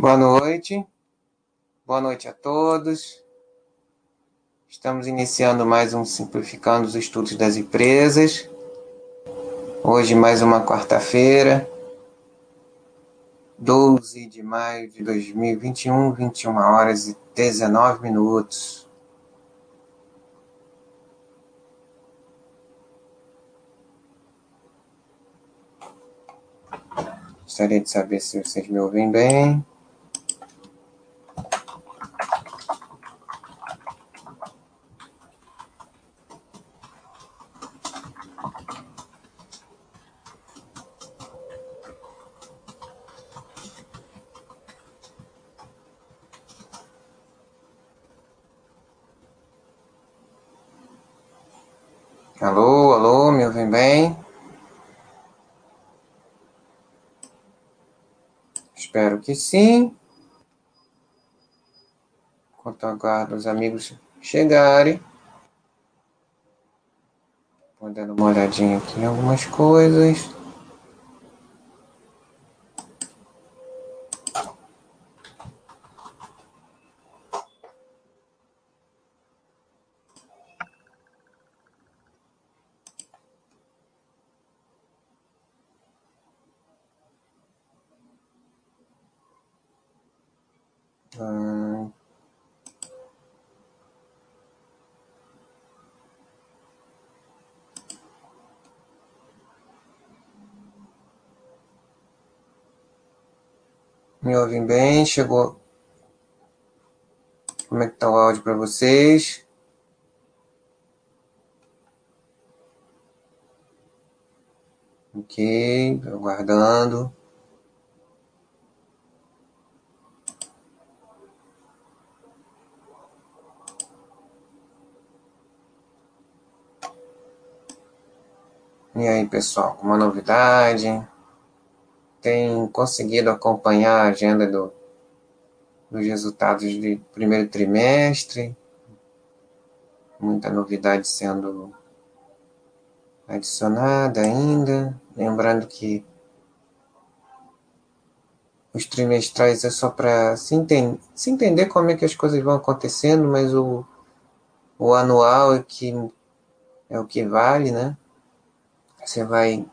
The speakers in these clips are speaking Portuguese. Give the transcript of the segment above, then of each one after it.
Boa noite, boa noite a todos. Estamos iniciando mais um Simplificando os Estudos das Empresas. Hoje, mais uma quarta-feira, 12 de maio de 2021, 21 horas e 19 minutos. Gostaria de saber se vocês me ouvem bem. Alô, alô, me ouvem bem? Espero que sim. Enquanto aguardo os amigos chegarem. Vou dando uma olhadinha aqui em algumas coisas. Hum, Me ouvem bem? Chegou. Como é que tá o áudio para vocês? Ok, aguardando. E aí, pessoal, uma novidade? Tem conseguido acompanhar a agenda do, dos resultados do primeiro trimestre? Muita novidade sendo adicionada ainda. Lembrando que os trimestrais é só para se, se entender como é que as coisas vão acontecendo, mas o, o anual é, que, é o que vale, né? Você vai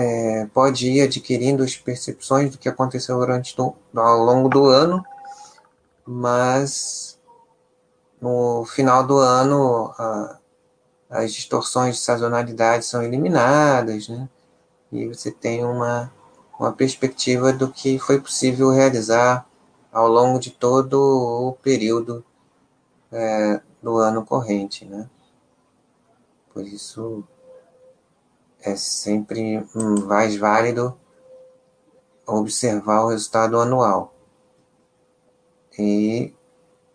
é, pode ir adquirindo as percepções do que aconteceu durante do, ao longo do ano, mas no final do ano a, as distorções de sazonalidade são eliminadas, né? E você tem uma, uma perspectiva do que foi possível realizar ao longo de todo o período é, do ano corrente, né? Por isso é sempre mais válido observar o resultado anual e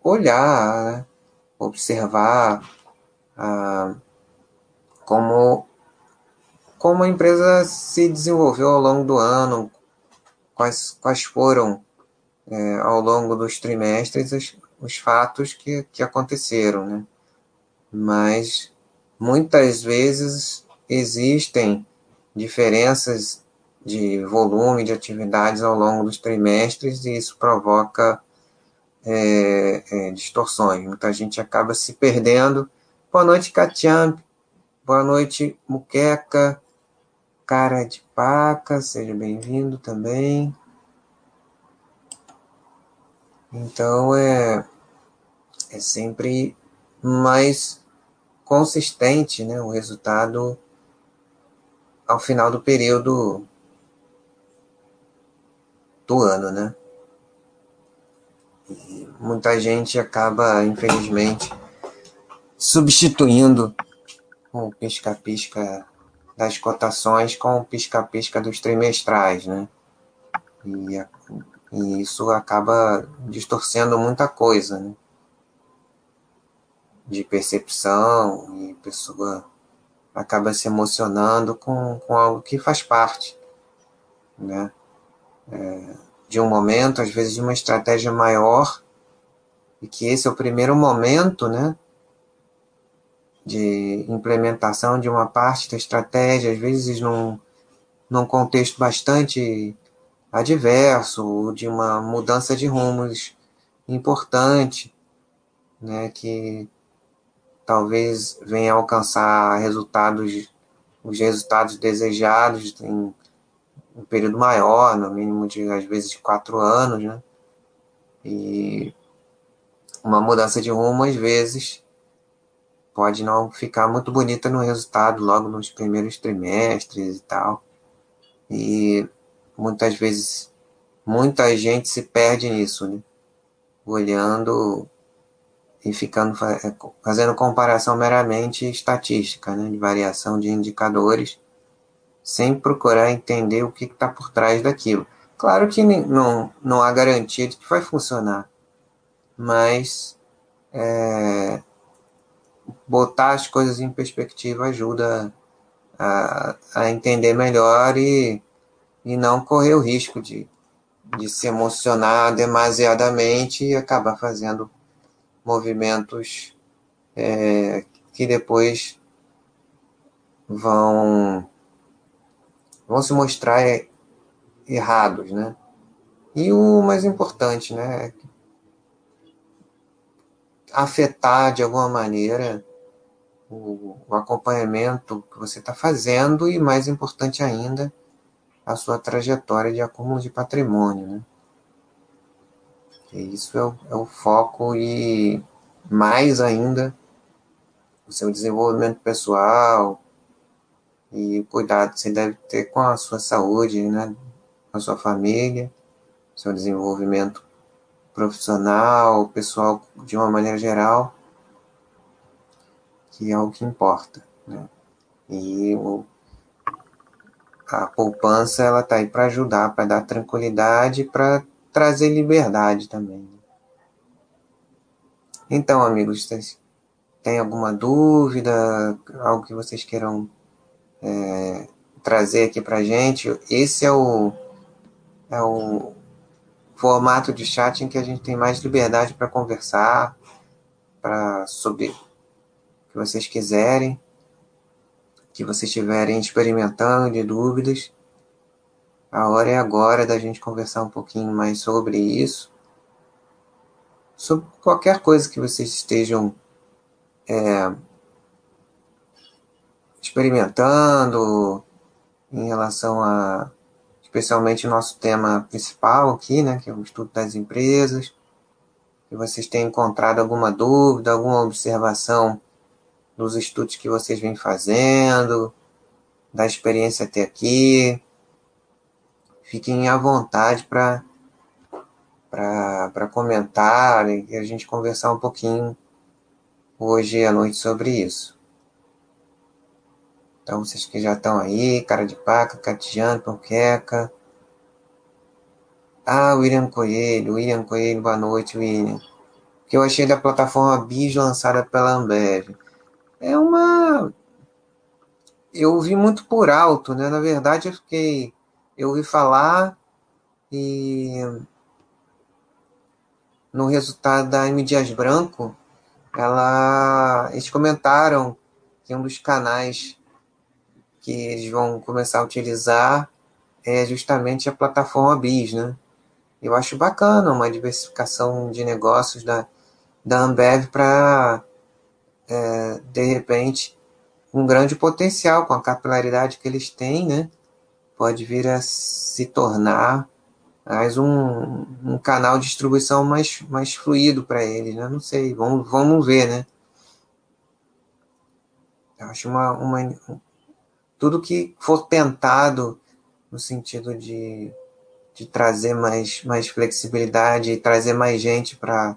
olhar, né? observar ah, como, como a empresa se desenvolveu ao longo do ano, quais, quais foram é, ao longo dos trimestres os, os fatos que, que aconteceram, né? Mas muitas vezes existem diferenças de volume de atividades ao longo dos trimestres e isso provoca é, é, distorções. Muita gente acaba se perdendo. Boa noite, Katiamp. Boa noite, Muqueca. Cara de Paca, seja bem-vindo também. Então é, é sempre mais consistente né, o resultado ao final do período do ano, né? E muita gente acaba, infelizmente, substituindo o pisca-pisca das cotações com o pisca-pisca dos trimestrais, né? E, e, isso acaba distorcendo muita coisa, né? De percepção e pessoa acaba se emocionando com, com algo que faz parte, né? É, de um momento, às vezes de uma estratégia maior, e que esse é o primeiro momento, né? De implementação de uma parte da estratégia, às vezes num, num contexto bastante adverso, de uma mudança de rumos importante, né, que talvez venha alcançar resultados, os resultados desejados em um período maior, no mínimo de às vezes de quatro anos, né? E uma mudança de rumo às vezes pode não ficar muito bonita no resultado logo nos primeiros trimestres e tal. E muitas vezes muita gente se perde nisso, né? Olhando e ficando fazendo comparação meramente estatística, né, de variação de indicadores sem procurar entender o que está por trás daquilo. Claro que não, não há garantia de que vai funcionar, mas é, botar as coisas em perspectiva ajuda a, a entender melhor e, e não correr o risco de, de se emocionar demasiadamente e acabar fazendo movimentos é, que depois vão vão se mostrar errados, né? E o mais importante, né? Afetar de alguma maneira o, o acompanhamento que você está fazendo e, mais importante ainda, a sua trajetória de acúmulo de patrimônio, né? E isso é o, é o foco e mais ainda o seu desenvolvimento pessoal, e o cuidado que você deve ter com a sua saúde, né? com a sua família, seu desenvolvimento profissional, pessoal de uma maneira geral, que é o que importa. Né? E o, a poupança ela está aí para ajudar, para dar tranquilidade, para trazer liberdade também. Né? Então, amigos, têm alguma dúvida, algo que vocês queiram é, trazer aqui para gente. Esse é o, é o formato de chat em que a gente tem mais liberdade para conversar, para sobre o que vocês quiserem, que vocês estiverem experimentando de dúvidas. A hora é agora da gente conversar um pouquinho mais sobre isso, sobre qualquer coisa que vocês estejam é, experimentando em relação a, especialmente nosso tema principal aqui, né, que é o estudo das empresas. Se vocês têm encontrado alguma dúvida, alguma observação dos estudos que vocês vêm fazendo, da experiência até aqui, fiquem à vontade para para comentar e a gente conversar um pouquinho hoje à noite sobre isso. Então, vocês que já estão aí, cara de paca, Catiano, Panqueca. Ah, William Coelho, William Coelho, boa noite, William. O que eu achei da plataforma BIS lançada pela Ambev? É uma. Eu ouvi muito por alto, né? Na verdade, eu fiquei. Eu ouvi falar e. No resultado da M. Dias Branco, ela, eles comentaram que um dos canais que eles vão começar a utilizar é justamente a plataforma BIS, né? Eu acho bacana uma diversificação de negócios da, da Ambev para, é, de repente, um grande potencial com a capilaridade que eles têm, né? Pode vir a se tornar mais um, um canal de distribuição mais, mais fluido para eles, né? Não sei, vamos, vamos ver, né? Eu acho uma, uma, tudo que for tentado no sentido de, de trazer mais, mais flexibilidade e trazer mais gente para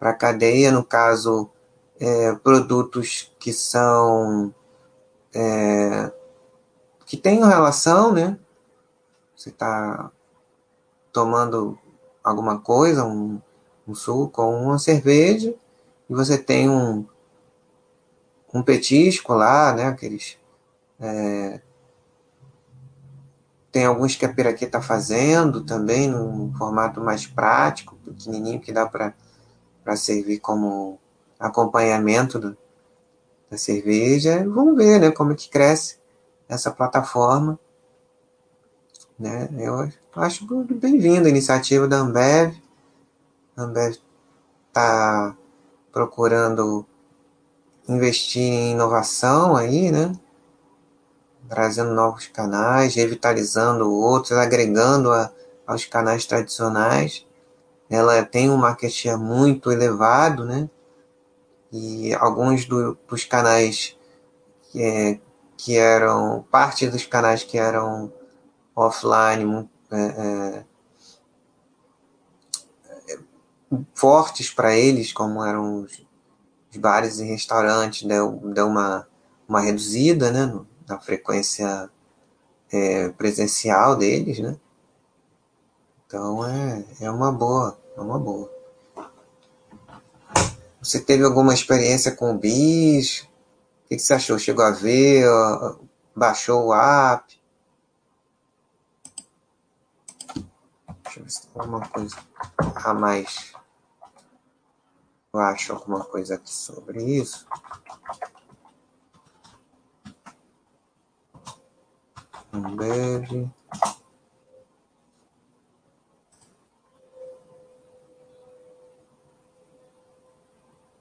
a cadeia, no caso, é, produtos que são. É, que tenham relação, né? Você está tomando alguma coisa, um, um suco ou uma cerveja, e você tem um, um petisco lá, né? Aqueles é, tem alguns que a Piraquê está fazendo também, num formato mais prático, pequenininho, que dá para servir como acompanhamento do, da cerveja. Vamos ver né, como é que cresce essa plataforma. Né? Eu acho bem-vinda a iniciativa da Ambev. A Ambev está procurando investir em inovação aí, né? Trazendo novos canais, revitalizando outros, agregando a, aos canais tradicionais. Ela tem um market share muito elevado, né? E alguns do, dos canais é, que eram, parte dos canais que eram offline, é, é, fortes para eles, como eram os, os, bares e restaurantes, deu, deu uma, uma reduzida né, na frequência é, presencial deles, né? Então é, é uma boa, é uma boa. Você teve alguma experiência com o BIS? O que, que você achou? Chegou a ver? Baixou o app? Deixa eu ver se tem alguma coisa a mais. Eu acho alguma coisa aqui sobre isso. Um beijo.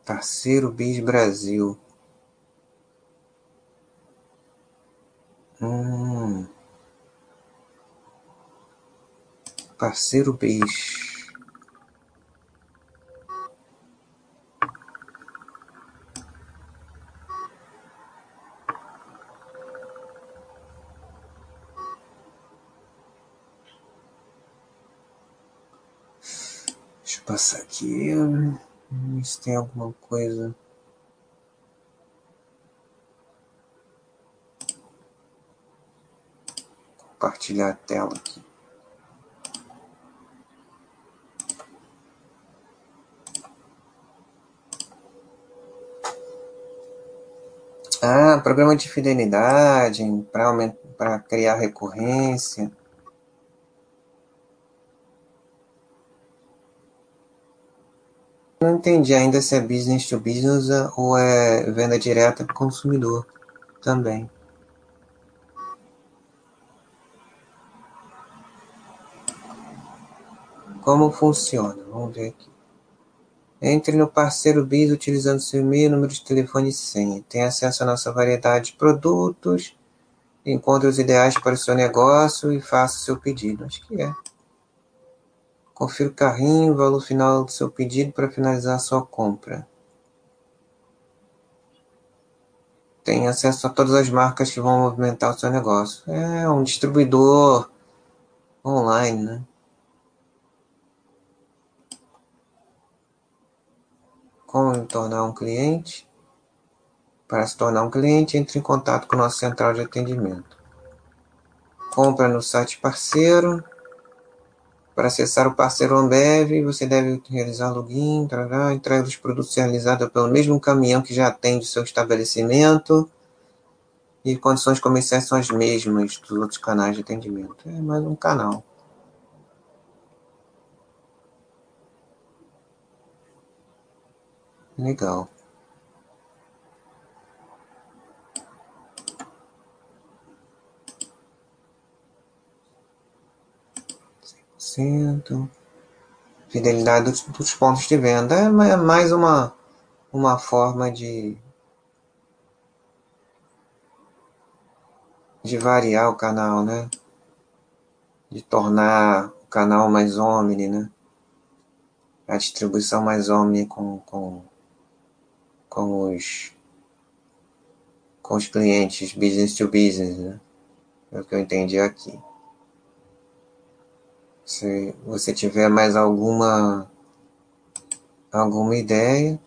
Parceiro Bis Brasil. Hum. Parceiro Bis. Deixa eu passar aqui. Ver se tem alguma coisa. Compartilhar a tela aqui. Ah, programa de fidelidade para criar recorrência. Não entendi ainda se é business to business ou é venda direta para o consumidor também. Como funciona? Vamos ver aqui. Entre no parceiro Biz utilizando seu e-mail, número de telefone e senha. Tem acesso à nossa variedade de produtos, encontre os ideais para o seu negócio e faça o seu pedido. Acho que é. Confira o carrinho, o valor final do seu pedido para finalizar a sua compra. Tem acesso a todas as marcas que vão movimentar o seu negócio. É um distribuidor online, né? Como tornar um cliente? Para se tornar um cliente, entre em contato com nossa central de atendimento. Compra no site parceiro para acessar o parceiro Ambev, você deve realizar login, trará, entrega dos produtos realizada pelo mesmo caminhão que já atende seu estabelecimento. E condições comerciais são as mesmas dos outros canais de atendimento. É mais um canal. Legal. Fidelidade dos, dos pontos de venda é mais uma, uma forma de, de variar o canal, né? De tornar o canal mais omni, né? A distribuição mais omni com, com, com os com os clientes business to business, né? É o que eu entendi aqui. Se você tiver mais alguma alguma ideia,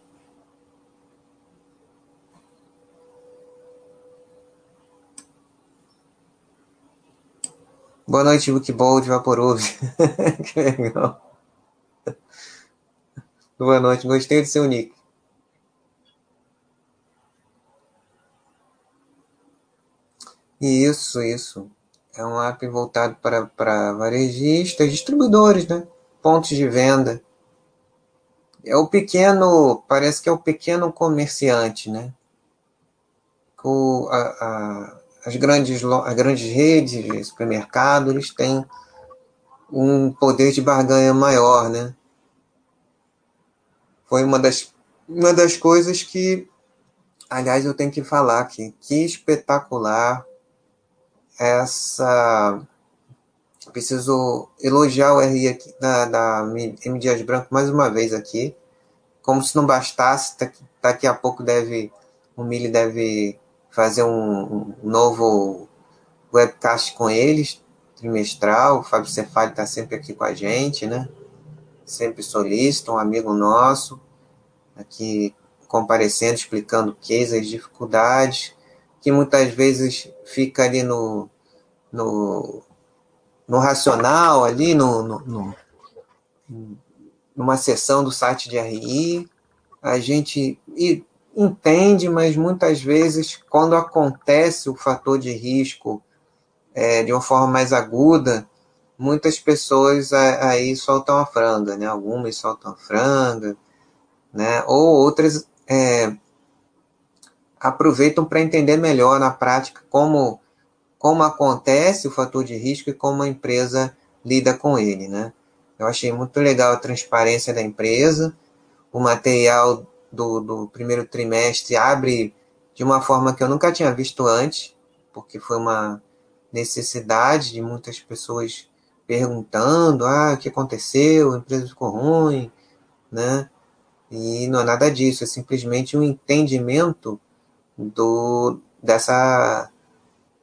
Boa noite, Bookball de Vaporub. que legal. Boa noite, gostei do seu nick. Isso, isso. É um app voltado para, para varejistas, distribuidores, né? Pontos de venda. É o pequeno, parece que é o pequeno comerciante, né? O, a, a, as grandes, as grandes redes de supermercados eles têm um poder de barganha maior, né? Foi uma das, uma das coisas que, aliás, eu tenho que falar aqui, que espetacular essa. Preciso elogiar o RI aqui, da, da M. Dias Branco mais uma vez aqui. Como se não bastasse, daqui, daqui a pouco deve o Mili deve fazer um, um novo webcast com eles, trimestral. O Fábio Cefali está sempre aqui com a gente, né? Sempre solicita, um amigo nosso, aqui comparecendo, explicando cases, dificuldades, que muitas vezes fica ali no, no, no racional, ali no, no, no numa sessão do site de RI, a gente entende, mas muitas vezes, quando acontece o fator de risco é, de uma forma mais aguda, muitas pessoas aí soltam a franga, né? Algumas soltam a franga, né? Ou outras é, aproveitam para entender melhor na prática como, como acontece o fator de risco e como a empresa lida com ele, né? Eu achei muito legal a transparência da empresa, o material do, do primeiro trimestre abre de uma forma que eu nunca tinha visto antes, porque foi uma necessidade de muitas pessoas perguntando, ah, o que aconteceu, a empresa ficou ruim, né? E não é nada disso, é simplesmente um entendimento do dessa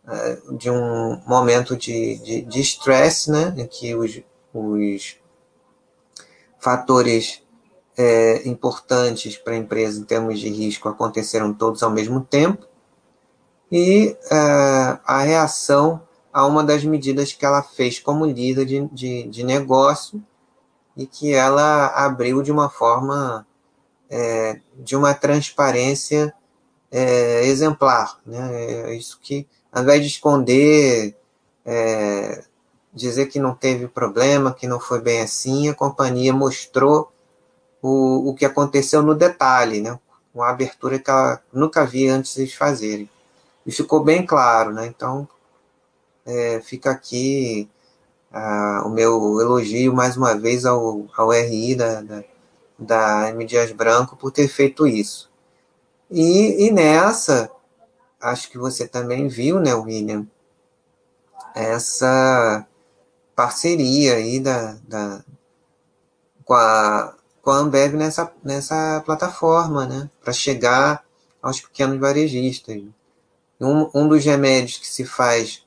eh, de um momento de estresse, de, de né, em que os, os fatores é, importantes para a empresa em termos de risco aconteceram todos ao mesmo tempo, e é, a reação a uma das medidas que ela fez como líder de, de, de negócio e que ela abriu de uma forma é, de uma transparência é, exemplar. Né? É isso que, ao invés de esconder, é, dizer que não teve problema, que não foi bem assim, a companhia mostrou o, o que aconteceu no detalhe, né? Uma abertura que ela nunca via antes de fazerem. E ficou bem claro, né? Então, é, fica aqui o meu elogio mais uma vez ao, ao RI da, da, da M. Dias Branco por ter feito isso. E, e nessa, acho que você também viu, né, William, essa parceria aí da, da, com a com a Ambev nessa, nessa plataforma, né? Para chegar aos pequenos varejistas. Um, um dos remédios que se faz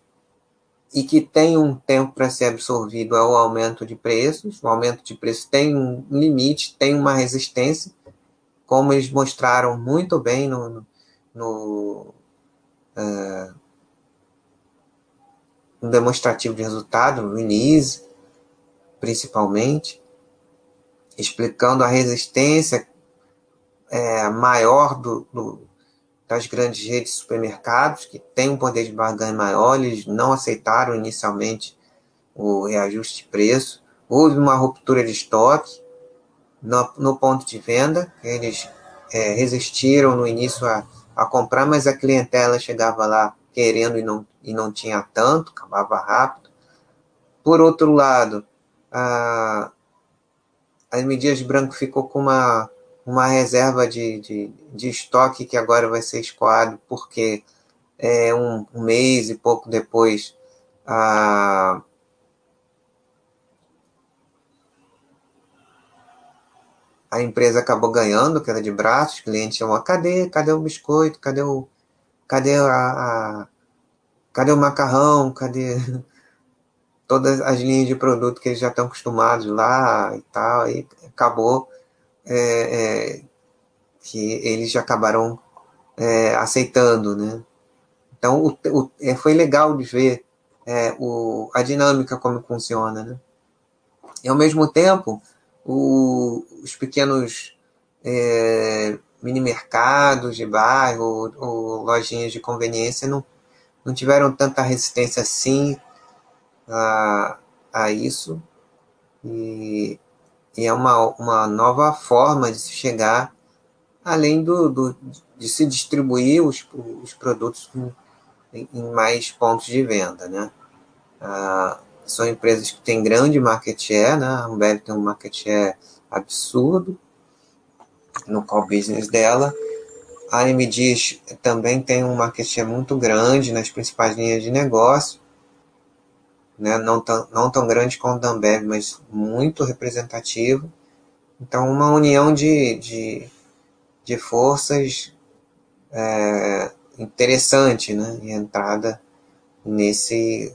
e que tem um tempo para ser absorvido é o aumento de preços. O aumento de preços tem um limite, tem uma resistência, como eles mostraram muito bem no, no, no, uh, no demonstrativo de resultado, no INISE, principalmente explicando a resistência é, maior do, do, das grandes redes de supermercados, que têm um poder de barganha maior, eles não aceitaram inicialmente o reajuste de preço. Houve uma ruptura de estoque no, no ponto de venda, eles é, resistiram no início a, a comprar, mas a clientela chegava lá querendo e não, e não tinha tanto, acabava rápido. Por outro lado, a, a M. Dias Branco ficou com uma, uma reserva de, de, de estoque que agora vai ser escoado, porque é, um, um mês e pouco depois a, a empresa acabou ganhando queda de braços, o cliente chamou, cadê, cadê o biscoito, cadê o, cadê a, a cadê o macarrão, cadê todas as linhas de produto que eles já estão acostumados lá e tal, e acabou é, é, que eles já acabaram é, aceitando, né? Então, o, o, é, foi legal de ver é, o, a dinâmica como funciona, né? E, ao mesmo tempo, o, os pequenos é, mini mercados de bairro ou, ou lojinhas de conveniência não, não tiveram tanta resistência assim a, a isso e, e, é uma, uma nova forma de se chegar além do, do de se distribuir os, os produtos com, em mais pontos de venda, né? Ah, são empresas que têm grande market share, né? A Ambev tem um market share absurdo no core business dela. A MDs também tem um market share muito grande nas principais linhas de negócio, né? não, tão, não tão grande quanto a Ambev, mas muito representativo. Então, uma união de, de, de forças é, interessante, né? E entrada nesse,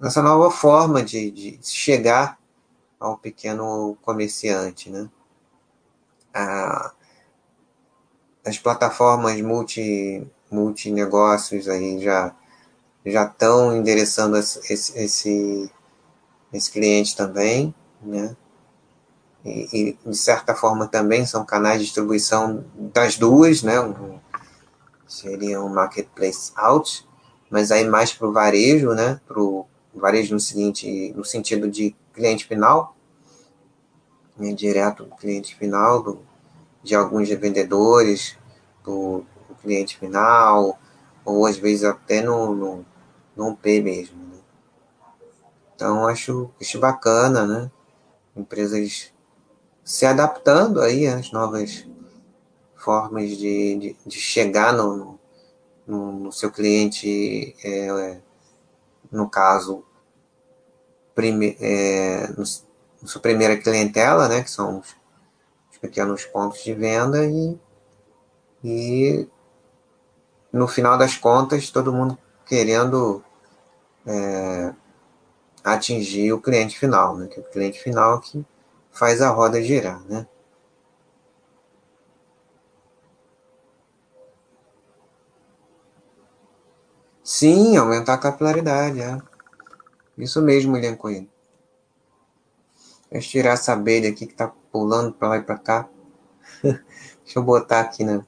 nessa nova forma de, de chegar ao pequeno comerciante, né? A, as plataformas multi, multinegócios aí já já estão endereçando esse, esse, esse cliente também, né? E, e, de certa forma também são canais de distribuição das duas, né? Um, seria um marketplace out, mas aí mais para o varejo, né? Para o varejo no seguinte, no sentido de cliente final, né? direto do cliente final, do, de alguns vendedores, do, do, cliente final, ou às vezes até no, no, no P mesmo. Né? Então acho, acho bacana, né? Empresas se adaptando aí às novas formas de, de, de chegar no, no, no, seu cliente, é, no caso, prime, é, sua primeira clientela, né, que são os, os pequenos pontos de venda, e, e no final das contas, todo mundo querendo é, atingir o cliente final, né, que é o cliente final que faz a roda girar, né? Sim, aumentar a capilaridade, é. Isso mesmo, William Coelho. Deixa eu tirar essa abelha aqui que tá pulando para lá e para cá. Deixa eu botar aqui na,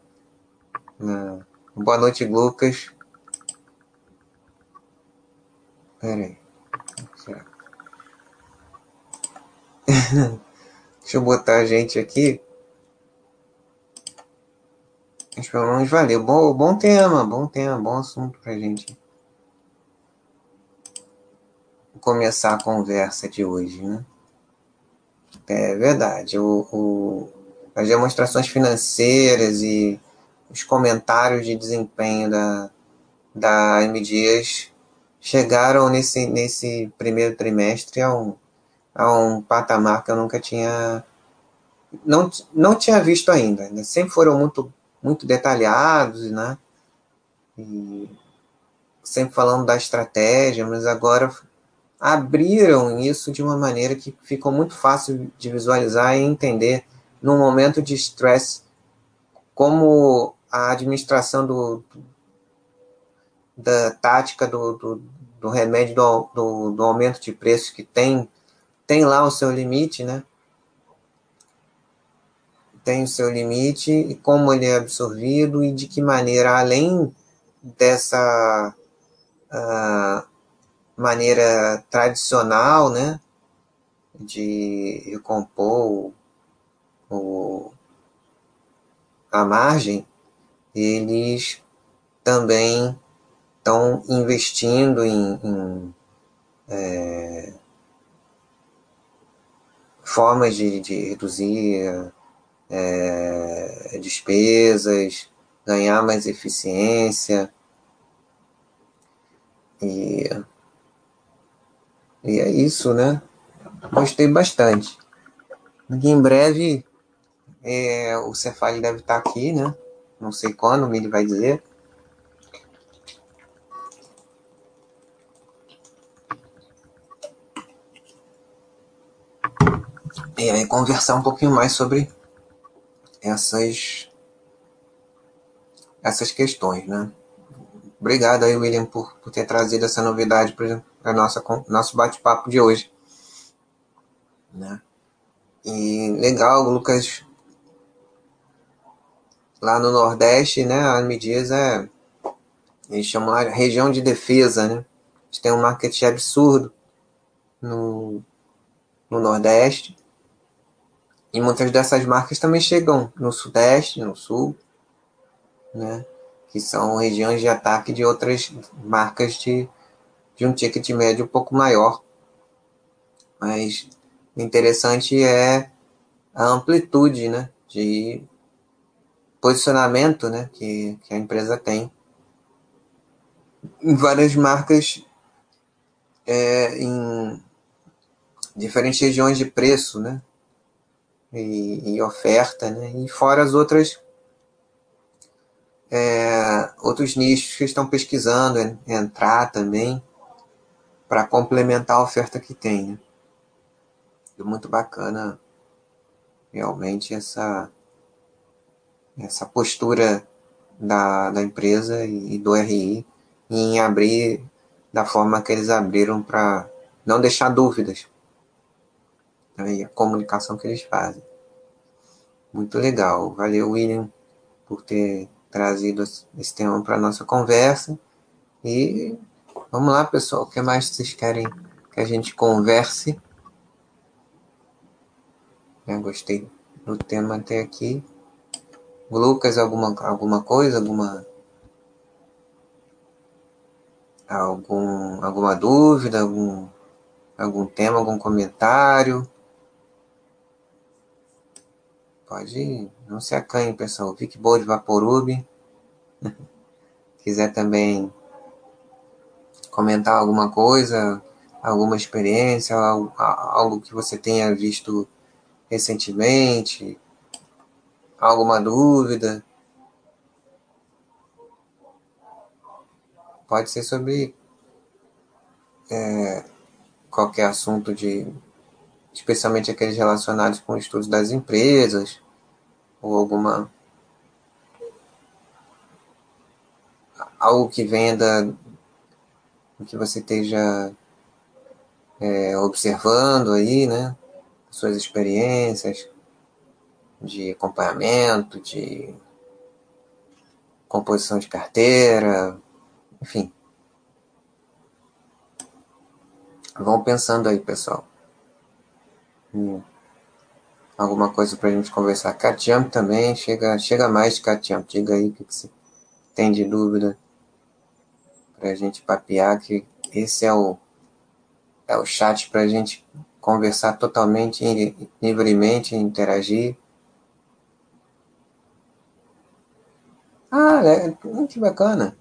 na... Boa noite, Lucas. Pera aí. Deixa eu botar a gente aqui. Mas pelo menos valeu. Bom, bom tema, bom tema, bom assunto pra gente começar a conversa de hoje, né? É verdade. O, o, as demonstrações financeiras e os comentários de desempenho da, da M chegaram nesse, nesse primeiro trimestre a um, a um patamar que eu nunca tinha não, não tinha visto ainda. Né? Sempre foram muito, muito detalhados, né? E sempre falando da estratégia, mas agora abriram isso de uma maneira que ficou muito fácil de visualizar e entender num momento de estresse como a administração do, da tática do, do, do remédio do, do, do aumento de preços que tem tem lá o seu limite, né? Tem o seu limite e como ele é absorvido e de que maneira, além dessa uh, maneira tradicional, né, de recompor o, a margem, eles também estão investindo em, em é, formas de, de reduzir é, despesas, ganhar mais eficiência. E, e é isso, né? Gostei bastante. em breve é, o Cefali deve estar aqui, né? Não sei quando, ele vai dizer. E aí conversar um pouquinho mais sobre essas essas questões, né? Obrigado aí, William, por, por ter trazido essa novidade para o nosso bate-papo de hoje. Né? E legal, Lucas. Lá no Nordeste, né? A Dias é. Eles chamam lá de região de defesa, né? Eles têm um marketing absurdo no, no Nordeste. E muitas dessas marcas também chegam no Sudeste, no Sul, né? que são regiões de ataque de outras marcas de, de um ticket médio um pouco maior. Mas o interessante é a amplitude né, de posicionamento né, que, que a empresa tem em várias marcas é, em diferentes regiões de preço, né? E, e oferta, né? E fora as outras é, outros nichos que estão pesquisando entrar também para complementar a oferta que tem. Né? Muito bacana realmente essa essa postura da, da empresa e do RI em abrir da forma que eles abriram para não deixar dúvidas. Né, e a comunicação que eles fazem. Muito legal. Valeu, William, por ter trazido esse tema para nossa conversa. E vamos lá, pessoal. O que mais vocês querem que a gente converse? Eu gostei do tema até aqui. Lucas, alguma, alguma coisa? Alguma algum, alguma dúvida, algum, algum tema, algum comentário? Pode, não se acanhe, pessoal. Fique boa de Vaporub. Quiser também comentar alguma coisa, alguma experiência, algo, que você tenha visto recentemente, alguma dúvida, Pode ser sobre é, qualquer assunto de. especialmente aqueles relacionados com estudos das empresas, ou alguma. algo que venha da. Que você esteja é, observando aí, né? Suas experiências de acompanhamento, de composição de carteira, enfim. Vão pensando aí, pessoal. Hum. Alguma coisa pra gente conversar. Catiamp também, chega, chega mais de. Diga aí o que, que você tem de dúvida pra gente papear, que esse é o, é o chat pra gente conversar totalmente, livremente, interagir. Ah, é, que bacana.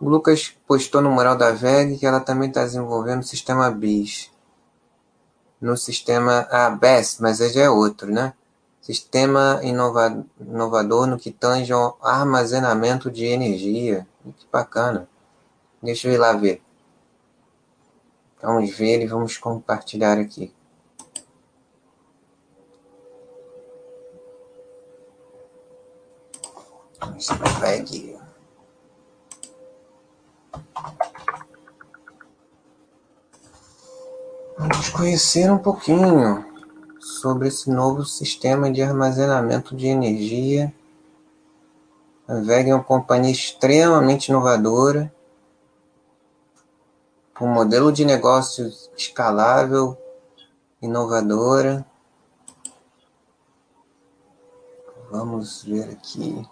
O Lucas postou no mural da VEG que ela também está desenvolvendo o sistema BIS. No sistema ah, BES, mas ele é outro, né? Sistema inova, inovador no que tange ao armazenamento de energia. Que bacana. Deixa eu ir lá ver. Vamos ver e vamos compartilhar aqui. VEG. Vamos conhecer um pouquinho sobre esse novo sistema de armazenamento de energia. A VEG é uma companhia extremamente inovadora, um modelo de negócio escalável, inovadora. Vamos ver aqui.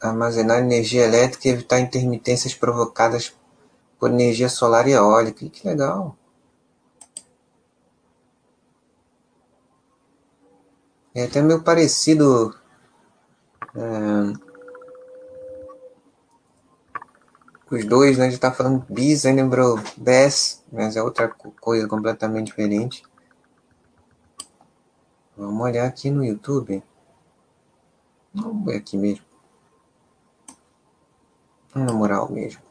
armazenar energia elétrica e evitar intermitências provocadas por energia solar e eólica. Que legal! É até meio parecido. É, os dois, né? A gente tá falando bis, aí lembrou BES, mas é outra coisa completamente diferente. Vamos olhar aqui no YouTube. Vamos ver aqui mesmo. Na moral mesmo.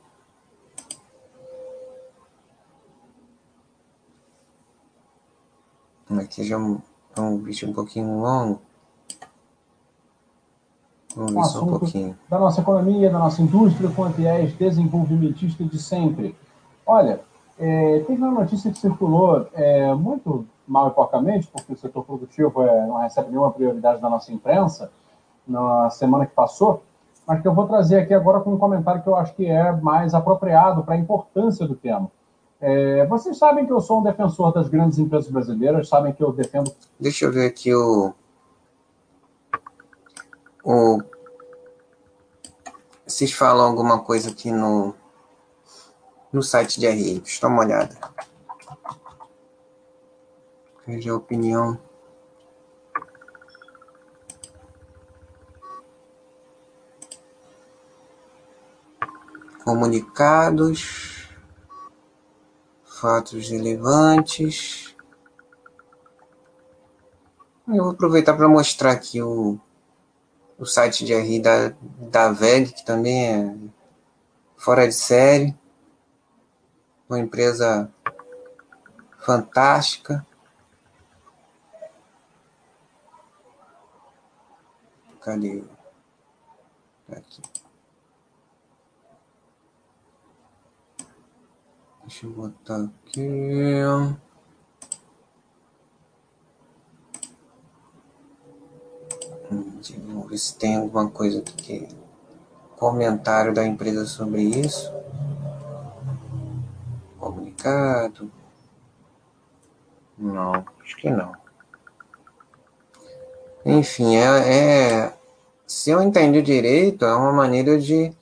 Aqui já é um vídeo um pouquinho longo. Vamos ver um só um pouquinho. Da nossa economia, da nossa indústria, com viés desenvolvimentista de sempre. Olha, é, teve uma notícia que circulou é, muito mal e porcamente, porque o setor produtivo é, não recebe nenhuma prioridade da nossa imprensa, na semana que passou, mas que eu vou trazer aqui agora com um comentário que eu acho que é mais apropriado para a importância do tema. É, vocês sabem que eu sou um defensor das grandes empresas brasileiras, sabem que eu defendo. Deixa eu ver aqui o. o vocês falam alguma coisa aqui no, no site de RI. Deixa eu dar uma olhada. Veja a opinião. Comunicados. Fatos relevantes. Eu vou aproveitar para mostrar aqui o, o site de RI da, da VEG, que também é fora de série. Uma empresa fantástica. Cadê? Aqui. Deixa eu botar aqui. Ver se tem alguma coisa aqui. Comentário da empresa sobre isso. Comunicado. Não, acho que não. Enfim, é, é se eu entendi direito, é uma maneira de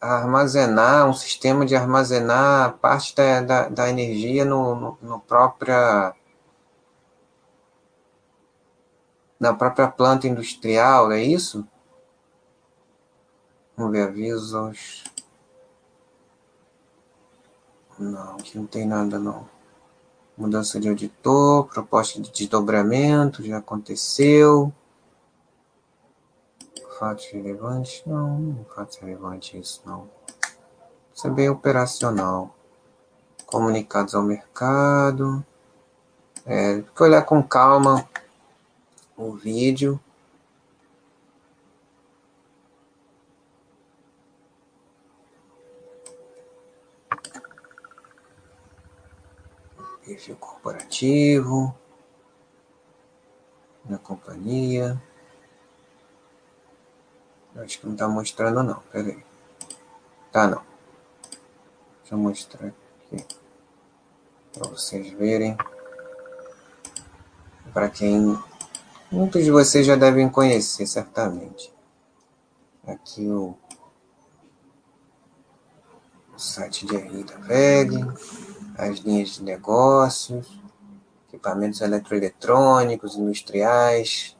armazenar, um sistema de armazenar parte da, da, da energia no, no, no própria na própria planta industrial, é isso? Vamos ver avisos. Não, aqui não tem nada não. Mudança de auditor, proposta de desdobramento, já aconteceu. Fatos relevantes? Não, não fatos relevantes isso não. Isso é bem operacional. Comunicados ao mercado. É, tem que olhar com calma o vídeo. Perfil corporativo. Na companhia. Acho que não está mostrando não, peraí. Tá não. Deixa eu mostrar aqui. Para vocês verem. Para quem... Muitos de vocês já devem conhecer, certamente. Aqui o, o site de RI da VEG, as linhas de negócios, equipamentos eletroeletrônicos, industriais,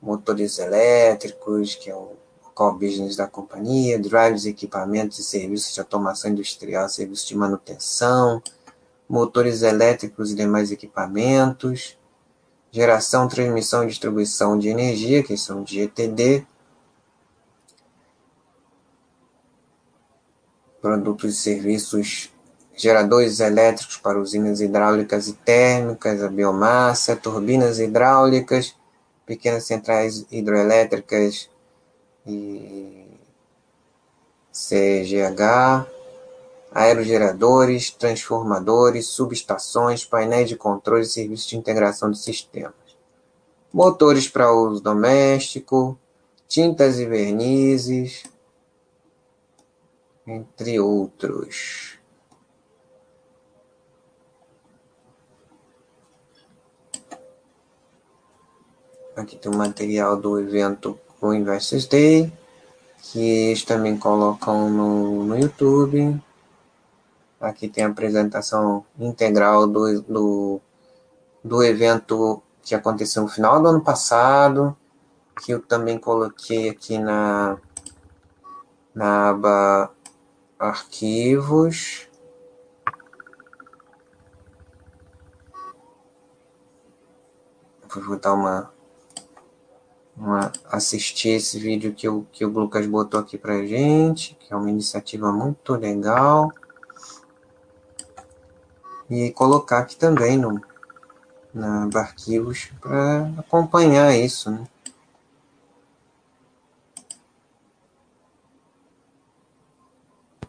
motores elétricos, que é o core business da companhia, drives, equipamentos e serviços de automação industrial, serviços de manutenção, motores elétricos e demais equipamentos, geração, transmissão e distribuição de energia, que são de ETD, produtos e serviços geradores elétricos para usinas hidráulicas e térmicas, a biomassa, turbinas hidráulicas, pequenas centrais hidroelétricas e CGH, aerogeradores, transformadores, subestações, painéis de controle e serviços de integração de sistemas, motores para uso doméstico, tintas e vernizes, entre outros. Aqui tem o material do evento o Investors Day, que eles também colocam no, no YouTube. Aqui tem a apresentação integral do, do, do evento que aconteceu no final do ano passado, que eu também coloquei aqui na, na aba Arquivos. Vou dar uma uma, assistir esse vídeo que o, que o Lucas botou aqui pra gente, que é uma iniciativa muito legal. E colocar aqui também no, na arquivos para acompanhar isso, né?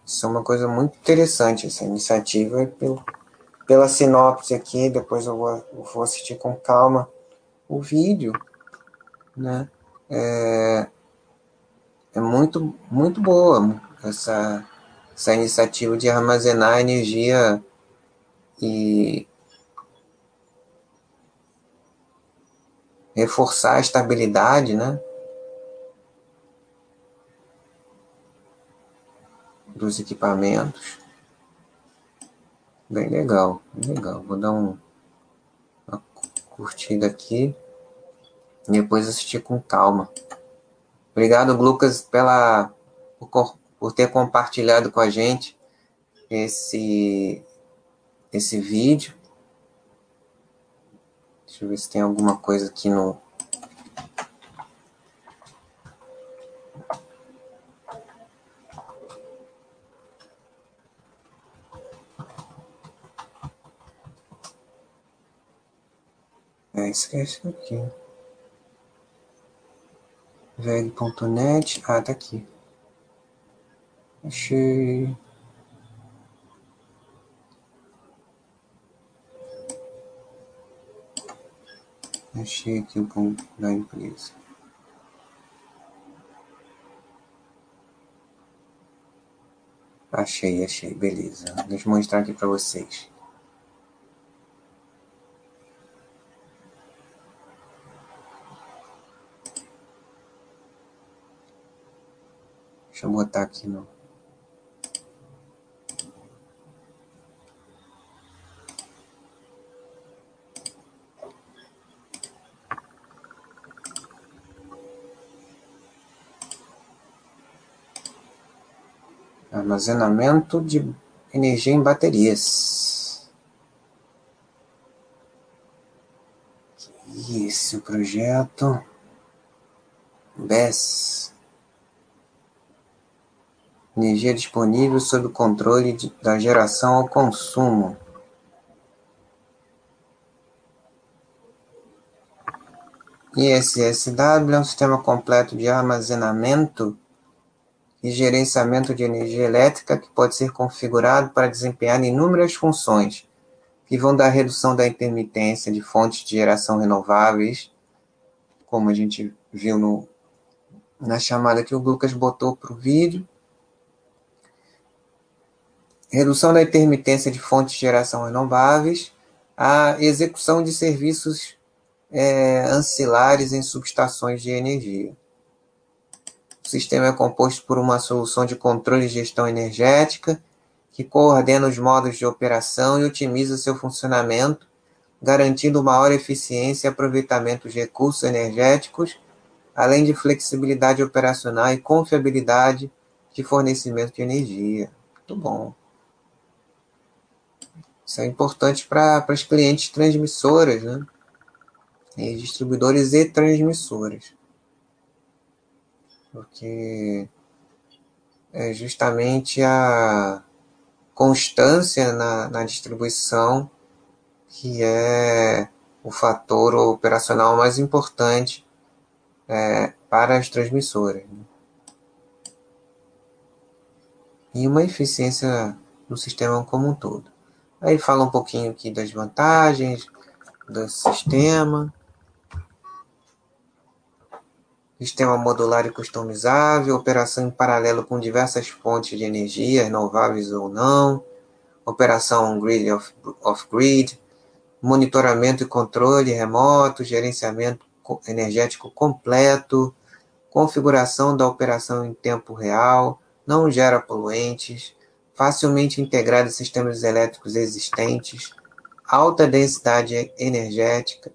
Isso é uma coisa muito interessante, essa iniciativa, pelo, pela sinopse aqui, depois eu vou, eu vou assistir com calma o vídeo né? É, é muito, muito boa essa, essa iniciativa de armazenar energia e reforçar a estabilidade, né? Dos equipamentos. Bem legal, legal. Vou dar um, uma curtida aqui e depois assistir com calma. Obrigado, Lucas, pela, por, por ter compartilhado com a gente esse, esse vídeo. Deixa eu ver se tem alguma coisa aqui no. É, esquece aqui. VEG.net. Ah, tá aqui. Achei. Achei aqui o ponto da empresa. Achei, achei, beleza. Deixa eu mostrar aqui para vocês. Deixa eu botar aqui no armazenamento de energia em baterias. Esse projeto BES energia disponível sob controle de, da geração ao consumo. ISSW é um sistema completo de armazenamento e gerenciamento de energia elétrica que pode ser configurado para desempenhar inúmeras funções, que vão da redução da intermitência de fontes de geração renováveis, como a gente viu no, na chamada que o Lucas botou para o vídeo, redução da intermitência de fontes de geração renováveis, a execução de serviços é, ancilares em subestações de energia. O sistema é composto por uma solução de controle e gestão energética que coordena os modos de operação e otimiza seu funcionamento, garantindo maior eficiência e aproveitamento dos recursos energéticos, além de flexibilidade operacional e confiabilidade de fornecimento de energia. Muito bom. Isso é importante para as clientes transmissoras, né? E distribuidores e transmissoras porque é justamente a constância na, na distribuição que é o fator operacional mais importante é, para as transmissoras. Né? E uma eficiência no sistema como um todo. Aí fala um pouquinho aqui das vantagens do sistema. Sistema modular e customizável, operação em paralelo com diversas fontes de energia, renováveis ou não, operação grid off, off grid, monitoramento e controle remoto, gerenciamento energético completo, configuração da operação em tempo real, não gera poluentes, facilmente integrado a sistemas elétricos existentes, alta densidade energética,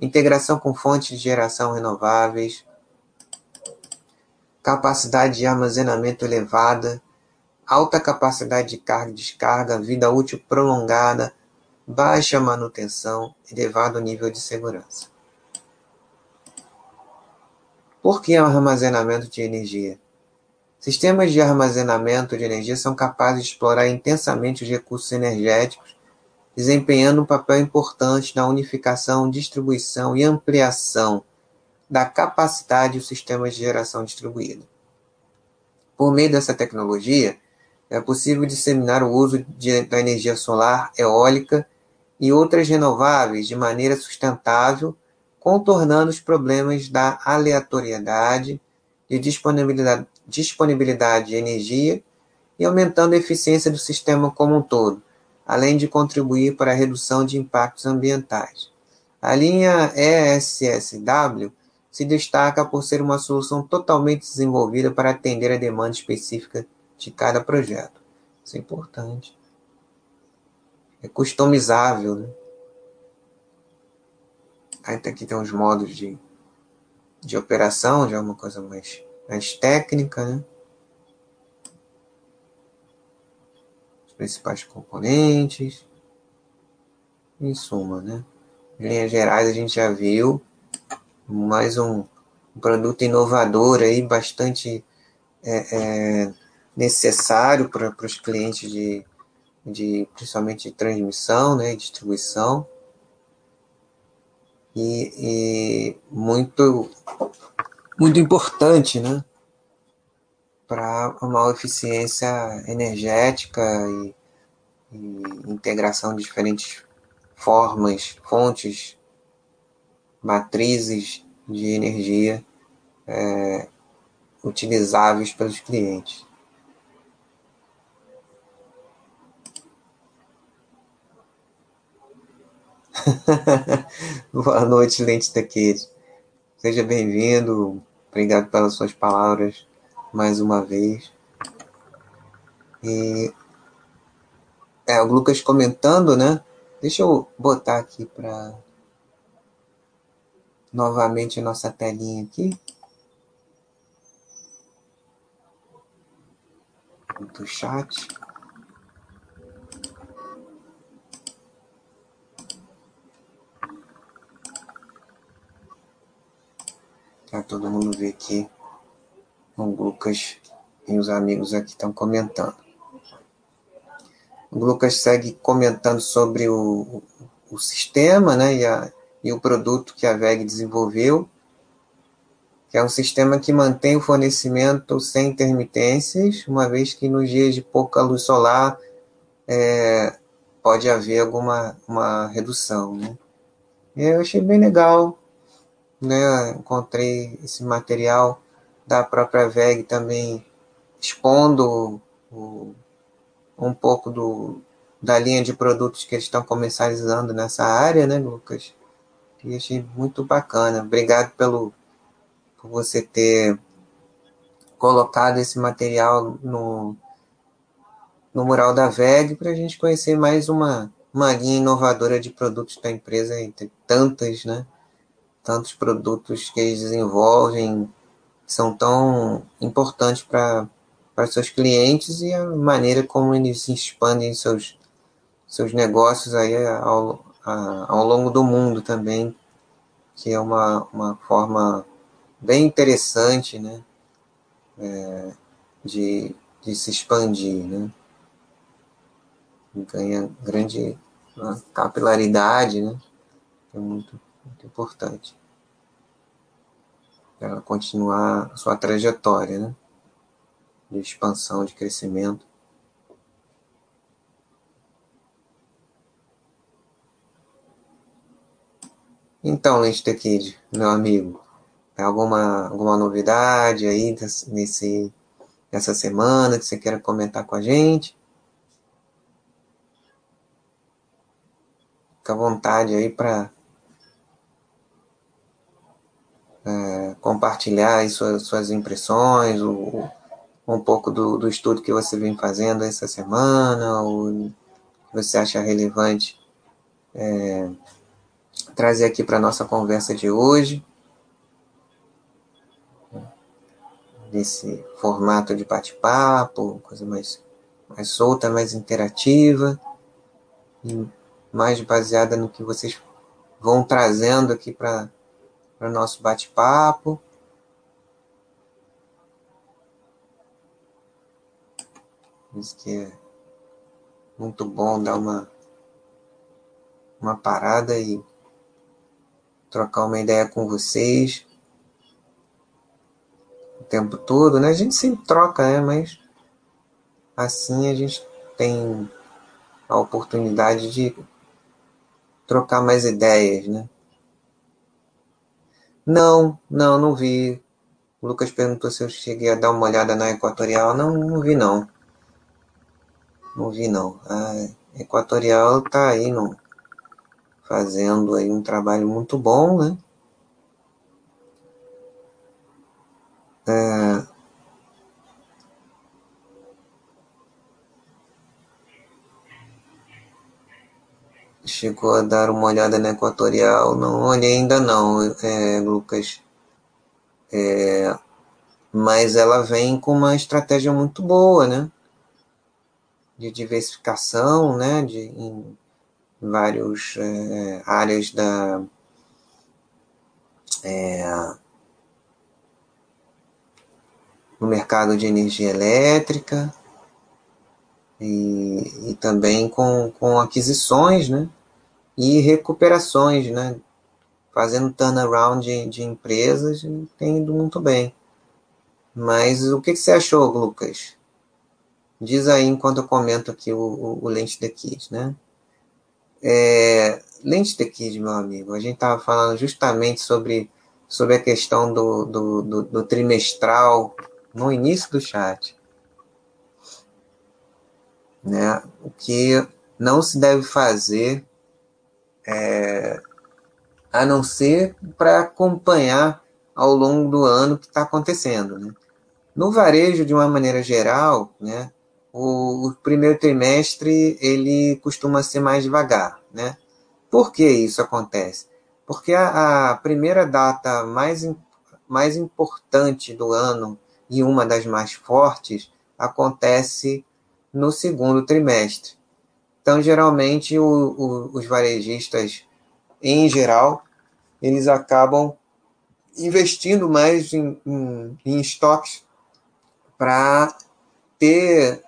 integração com fontes de geração renováveis, capacidade de armazenamento elevada, alta capacidade de carga e descarga, vida útil prolongada, baixa manutenção, elevado nível de segurança. Por que armazenamento de energia? Sistemas de armazenamento de energia são capazes de explorar intensamente os recursos energéticos, desempenhando um papel importante na unificação, distribuição e ampliação da capacidade do sistema de geração distribuída. Por meio dessa tecnologia, é possível disseminar o uso de, da energia solar, eólica e outras renováveis de maneira sustentável, contornando os problemas da aleatoriedade, de disponibilidade, disponibilidade de energia e aumentando a eficiência do sistema como um todo, além de contribuir para a redução de impactos ambientais. A linha ESSW se destaca por ser uma solução totalmente desenvolvida para atender a demanda específica de cada projeto. Isso é importante. É customizável, né? Aí aqui tem os modos de, de operação, já é uma coisa mais, mais técnica, né? Os principais componentes. Em suma, né? Em linhas gerais a gente já viu mais um, um produto inovador aí, bastante é, é, necessário para os clientes de, de principalmente de transmissão, né, distribuição. E, e muito muito importante, né, para uma eficiência energética e, e integração de diferentes formas, fontes matrizes de energia é, utilizáveis pelos clientes. Boa noite, Lente Taquete. Seja bem-vindo. Obrigado pelas suas palavras mais uma vez. E é, o Lucas comentando, né? Deixa eu botar aqui para novamente nossa telinha aqui. Do chat. Para todo mundo ver aqui. O Lucas e os amigos aqui estão comentando. O Lucas segue comentando sobre o, o sistema né, e a, e o produto que a VEG desenvolveu, que é um sistema que mantém o fornecimento sem intermitências, uma vez que nos dias de pouca luz solar é, pode haver alguma uma redução. Né? Eu achei bem legal, né? encontrei esse material da própria VEG também expondo o, um pouco do, da linha de produtos que eles estão comercializando nessa área, né, Lucas? E achei muito bacana. Obrigado pelo por você ter colocado esse material no, no mural da VEG para a gente conhecer mais uma, uma linha inovadora de produtos da empresa, entre tantas, né? Tantos produtos que eles desenvolvem são tão importantes para para seus clientes e a maneira como eles expandem seus, seus negócios aí ao, ao longo do mundo também, que é uma, uma forma bem interessante né, é, de, de se expandir. Né? Ganha grande capilaridade, né? é muito, muito importante para ela continuar a sua trajetória né? de expansão, de crescimento. Então, Lester Kid, meu amigo, alguma, alguma novidade aí nesse, nessa semana que você queira comentar com a gente? Fica à vontade aí para é, compartilhar suas, suas impressões, o, um pouco do, do estudo que você vem fazendo essa semana, ou que você acha relevante é, trazer aqui para a nossa conversa de hoje, nesse formato de bate-papo, coisa mais, mais solta, mais interativa, e mais baseada no que vocês vão trazendo aqui para o nosso bate-papo. Isso que é muito bom dar uma, uma parada e trocar uma ideia com vocês o tempo todo, né? A gente sempre troca, né? Mas assim a gente tem a oportunidade de trocar mais ideias, né? Não, não, não vi. O Lucas perguntou se eu cheguei a dar uma olhada na Equatorial. Não, não vi não. Não vi não. A Equatorial tá aí no, fazendo aí um trabalho muito bom, né? É, chegou a dar uma olhada na Equatorial? Não olhei ainda não, é, Lucas. É, mas ela vem com uma estratégia muito boa, né? De diversificação, né? De, em várias é, áreas da é, no mercado de energia elétrica e, e também com, com aquisições, né? E recuperações, né? Fazendo turnaround de, de empresas tem ido muito bem. Mas o que, que você achou, Lucas? Diz aí enquanto eu comento aqui o, o, o Lente the Kids, né? É, Lente the Kids, meu amigo, a gente estava falando justamente sobre, sobre a questão do, do, do, do trimestral no início do chat. Né? O que não se deve fazer é, a não ser para acompanhar ao longo do ano o que está acontecendo. Né? No varejo, de uma maneira geral, né, o, primeiro trimestre ele costuma ser mais devagar. Né? Por que isso acontece? Porque a, a primeira data mais, mais importante do ano e uma das mais fortes acontece no segundo trimestre. Então, geralmente, o, o, os varejistas, em geral, eles acabam investindo mais em, em, em estoques para ter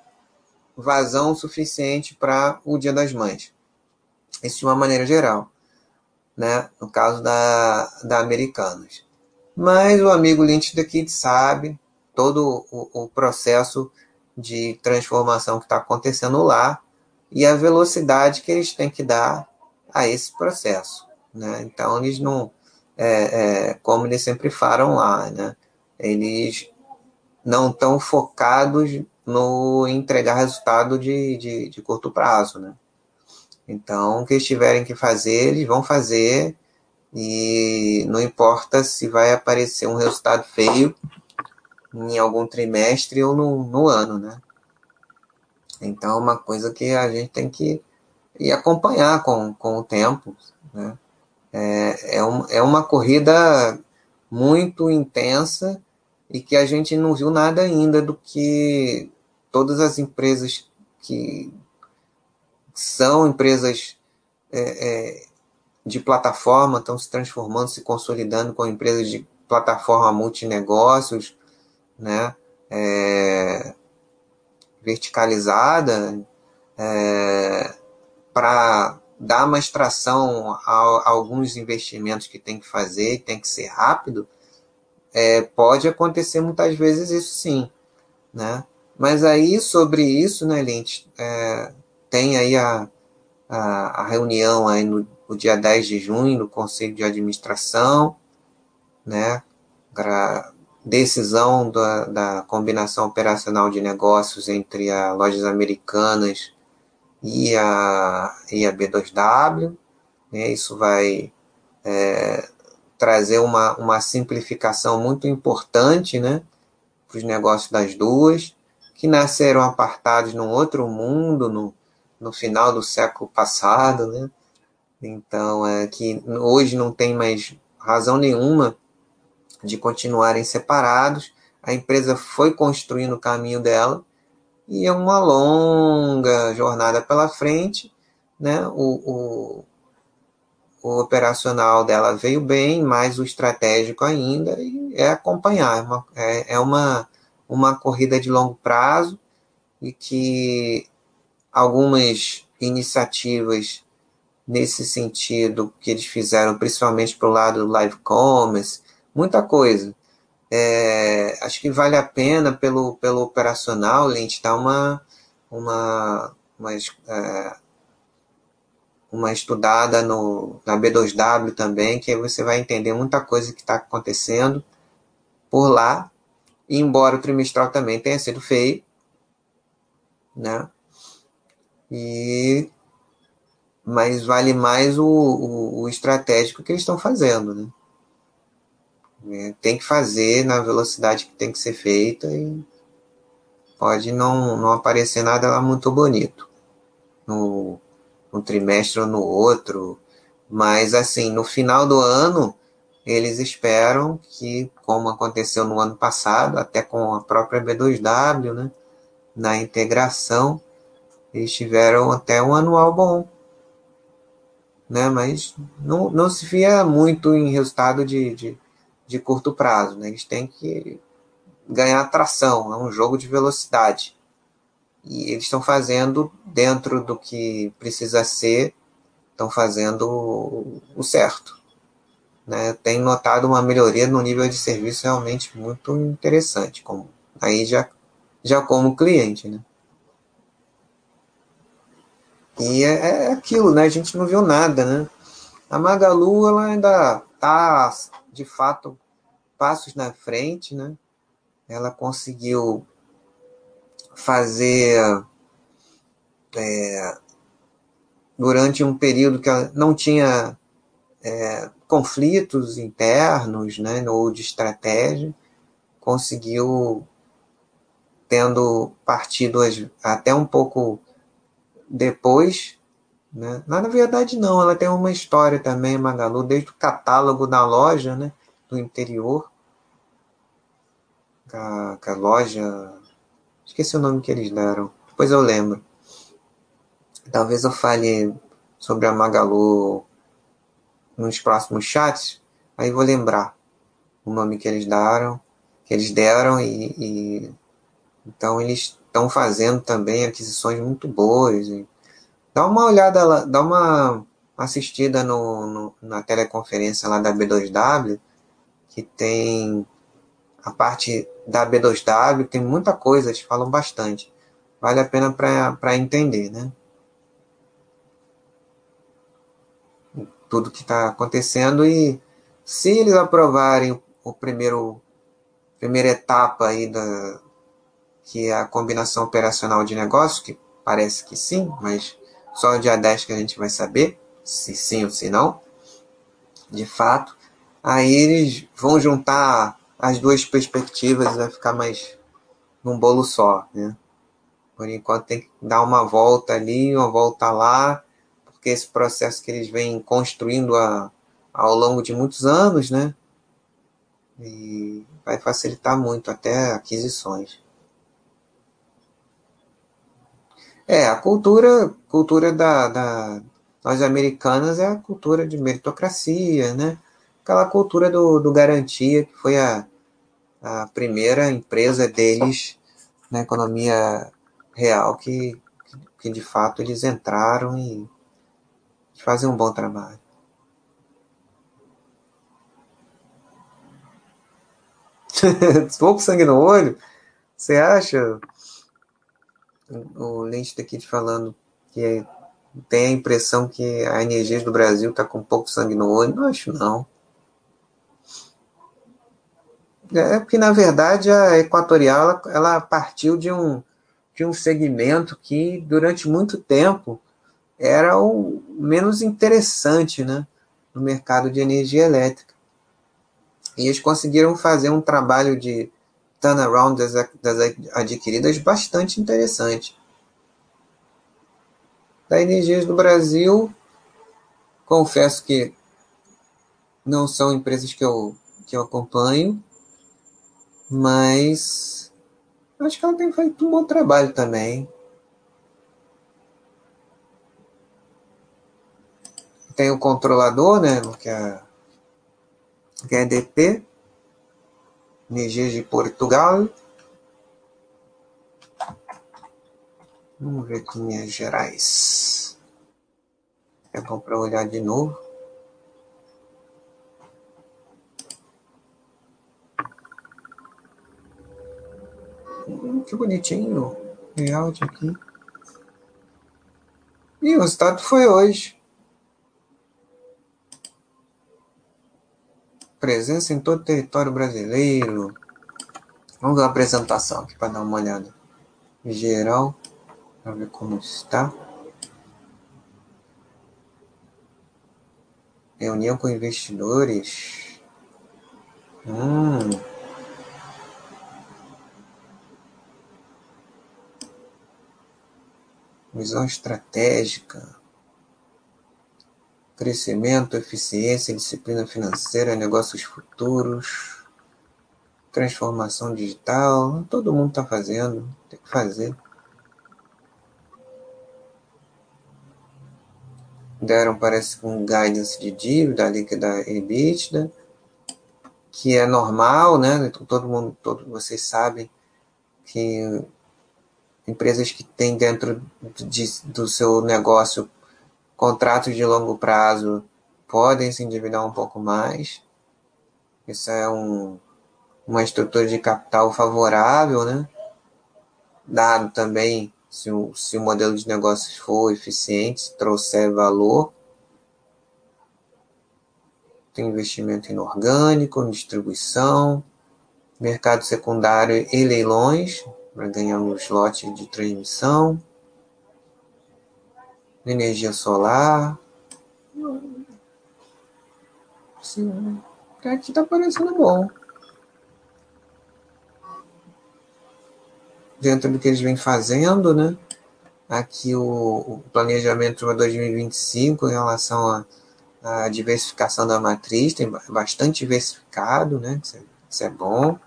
vazão suficiente para o Dia das Mães. Isso de uma maneira geral, né? no caso da, da Americanas. Mas o amigo Lynch daqui sabe todo o, o processo de transformação que está acontecendo lá e a velocidade que eles têm que dar a esse processo. Né? Então, eles não, é, é, como eles sempre falam lá, né? eles não estão focados no entregar resultado de, de, de, curto prazo. Né? Então, o que eles tiverem que fazer, eles vão fazer e não importa se vai aparecer um resultado feio em algum trimestre ou no, no ano, né? Então, é uma coisa que a gente tem que ir acompanhar com, com o tempo, né? É, é, um, é uma corrida muito intensa e que a gente não viu nada ainda do que todas as empresas que são empresas é, é, de plataforma estão se transformando, se consolidando com empresas de plataforma multinegócios, né, é, verticalizada é, para dar uma extração a, a, alguns investimentos que tem que fazer, tem que ser rápido, é, pode acontecer muitas vezes isso sim, né? Mas aí sobre isso, né, Lint, é, tem aí a, a, a, reunião aí no, no dia 10 de junho do Conselho de Administração, né, decisão da, da combinação operacional de negócios entre a Lojas Americanas e a, e a B2W. Né? Isso vai é, trazer uma, uma simplificação muito importante né, para os negócios das duas, que nasceram apartados num outro mundo, no, no final do século passado. Né? Então, é que hoje não tem mais razão nenhuma de continuarem separados. A empresa foi construindo o caminho dela e é uma longa jornada pela frente. Né? O, o, o operacional dela veio bem, mas o estratégico ainda é acompanhar. É uma, é, é uma, uma corrida de longo prazo e que algumas iniciativas nesse sentido que eles fizeram, principalmente para o lado do live commerce, muita coisa. É, acho que vale a pena pelo, pelo operacional, Lente, dar uma, uma, uma, é, uma estudada no, na B2W também, que aí você vai entender muita coisa que está acontecendo por lá, embora o trimestral também tenha sido feio, né? E mas vale mais o, o, o estratégico que eles estão fazendo, né? É, tem que fazer na velocidade que tem que ser feita e pode não, não aparecer nada lá muito bonito no, no trimestre ou no outro, mas assim, no final do ano eles esperam que, como aconteceu no ano passado, até com a própria B2W, né, na integração, eles tiveram até um anual bom. Né, mas não, não se via muito em resultado de, de, de curto prazo. Né? Eles têm que ganhar tração, é um jogo de velocidade. E eles estão fazendo dentro do que precisa ser, estão fazendo o certo. Né? Tenho notado uma melhoria no nível de serviço realmente muito interessante, como aí já, já como cliente. Né? E é, é aquilo, né? A gente não viu nada, né? A Magalu ela ainda está, de fato, passos na frente, né? Ela conseguiu fazer é, durante um período que ela não tinha é, conflitos internos, né, ou de estratégia, conseguiu tendo partido até um pouco depois, né? Na verdade não, ela tem uma história também, Magalu, desde o catálogo da loja, né, do interior, a, a loja, esqueci o nome que eles deram, depois eu lembro. Talvez eu fale sobre a Magalu nos próximos chats, aí vou lembrar o nome que eles deram, que eles deram e, e então eles estão fazendo também aquisições muito boas. dá uma olhada lá, dá uma assistida no, no, na teleconferência lá da B2W, que tem a parte da B2W, tem muita coisa, eles falam bastante. Vale a pena para entender, né? Tudo que está acontecendo e se eles aprovarem o primeiro primeira etapa aí da que é a combinação operacional de negócios, que parece que sim, mas só no dia 10 que a gente vai saber se sim ou se não, de fato. Aí eles vão juntar as duas perspectivas vai ficar mais num bolo só, né? Por enquanto tem que dar uma volta ali, uma volta lá, porque esse processo que eles vêm construindo a, ao longo de muitos anos, né? E vai facilitar muito até aquisições. É, a cultura, cultura da, da nós americanas é a cultura de meritocracia, né? Aquela cultura do, do garantia, que foi a, a primeira empresa deles na economia real que, que de fato eles entraram e fazem um bom trabalho. Pouco sangue no olho? Você acha? o Lynch está aqui te falando que tem a impressão que a energia do Brasil está com pouco sangue no olho. Não acho não. É porque, na verdade, a Equatorial ela, ela partiu de um, de um segmento que, durante muito tempo, era o menos interessante né, no mercado de energia elétrica. E eles conseguiram fazer um trabalho de turnaround das, das adquiridas bastante interessante. Da Energias do Brasil, confesso que não são empresas que eu, que eu acompanho, mas acho que ela tem feito um bom trabalho também. Tem o controlador, né, que é, que é a EDP, Energias de Portugal. Vamos ver aqui Minas Gerais. É bom para olhar de novo. Hum, que bonitinho. Layout aqui. E o resultado foi hoje. presença em todo o território brasileiro. Vamos ver a apresentação aqui para dar uma olhada geral, para ver como está. Reunião com investidores. Hum. Visão estratégica. Crescimento, eficiência, disciplina financeira, negócios futuros transformação digital, todo mundo está fazendo, tem que fazer. Deram, parece, um guidance de dívida líquida EBITDA, que é normal, né? Então, todo mundo, todos vocês sabem que empresas que têm dentro de, do seu negócio contratos de longo prazo podem se endividar um pouco mais. Isso é um, uma estrutura de capital favorável, né? Dado também se o, se o modelo de negócios for eficiente, trouxer valor. Tem investimento inorgânico, distribuição, mercado secundário e leilões, para ganhar uns lotes de transmissão, energia solar. Sim, aqui está parecendo bom. dentro do que eles vêm fazendo, né? Aqui o, o planejamento para 2025 em relação à, diversificação da matriz, tem bastante diversificado, né? Isso é, isso é bom.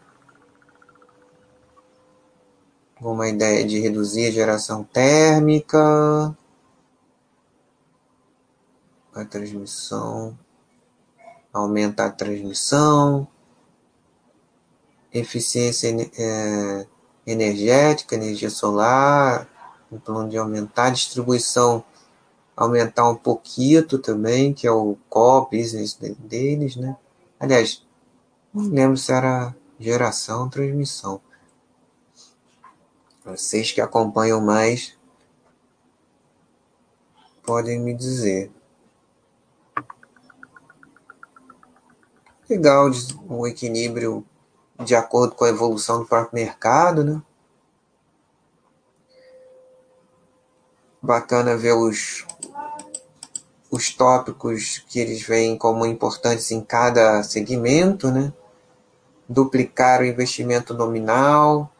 Uma ideia de reduzir a geração térmica, a transmissão, aumentar a transmissão, eficiência é, energética, energia solar, um plano de aumentar a distribuição, aumentar um pouquinho também, que é o core business deles, né? Aliás, não lembro se era geração ou transmissão. Vocês que acompanham mais podem me dizer. Legal o equilíbrio de acordo com a evolução do próprio mercado, né? Bacana ver os, os tópicos que eles veem como importantes em cada segmento, né? Duplicar o investimento nominal,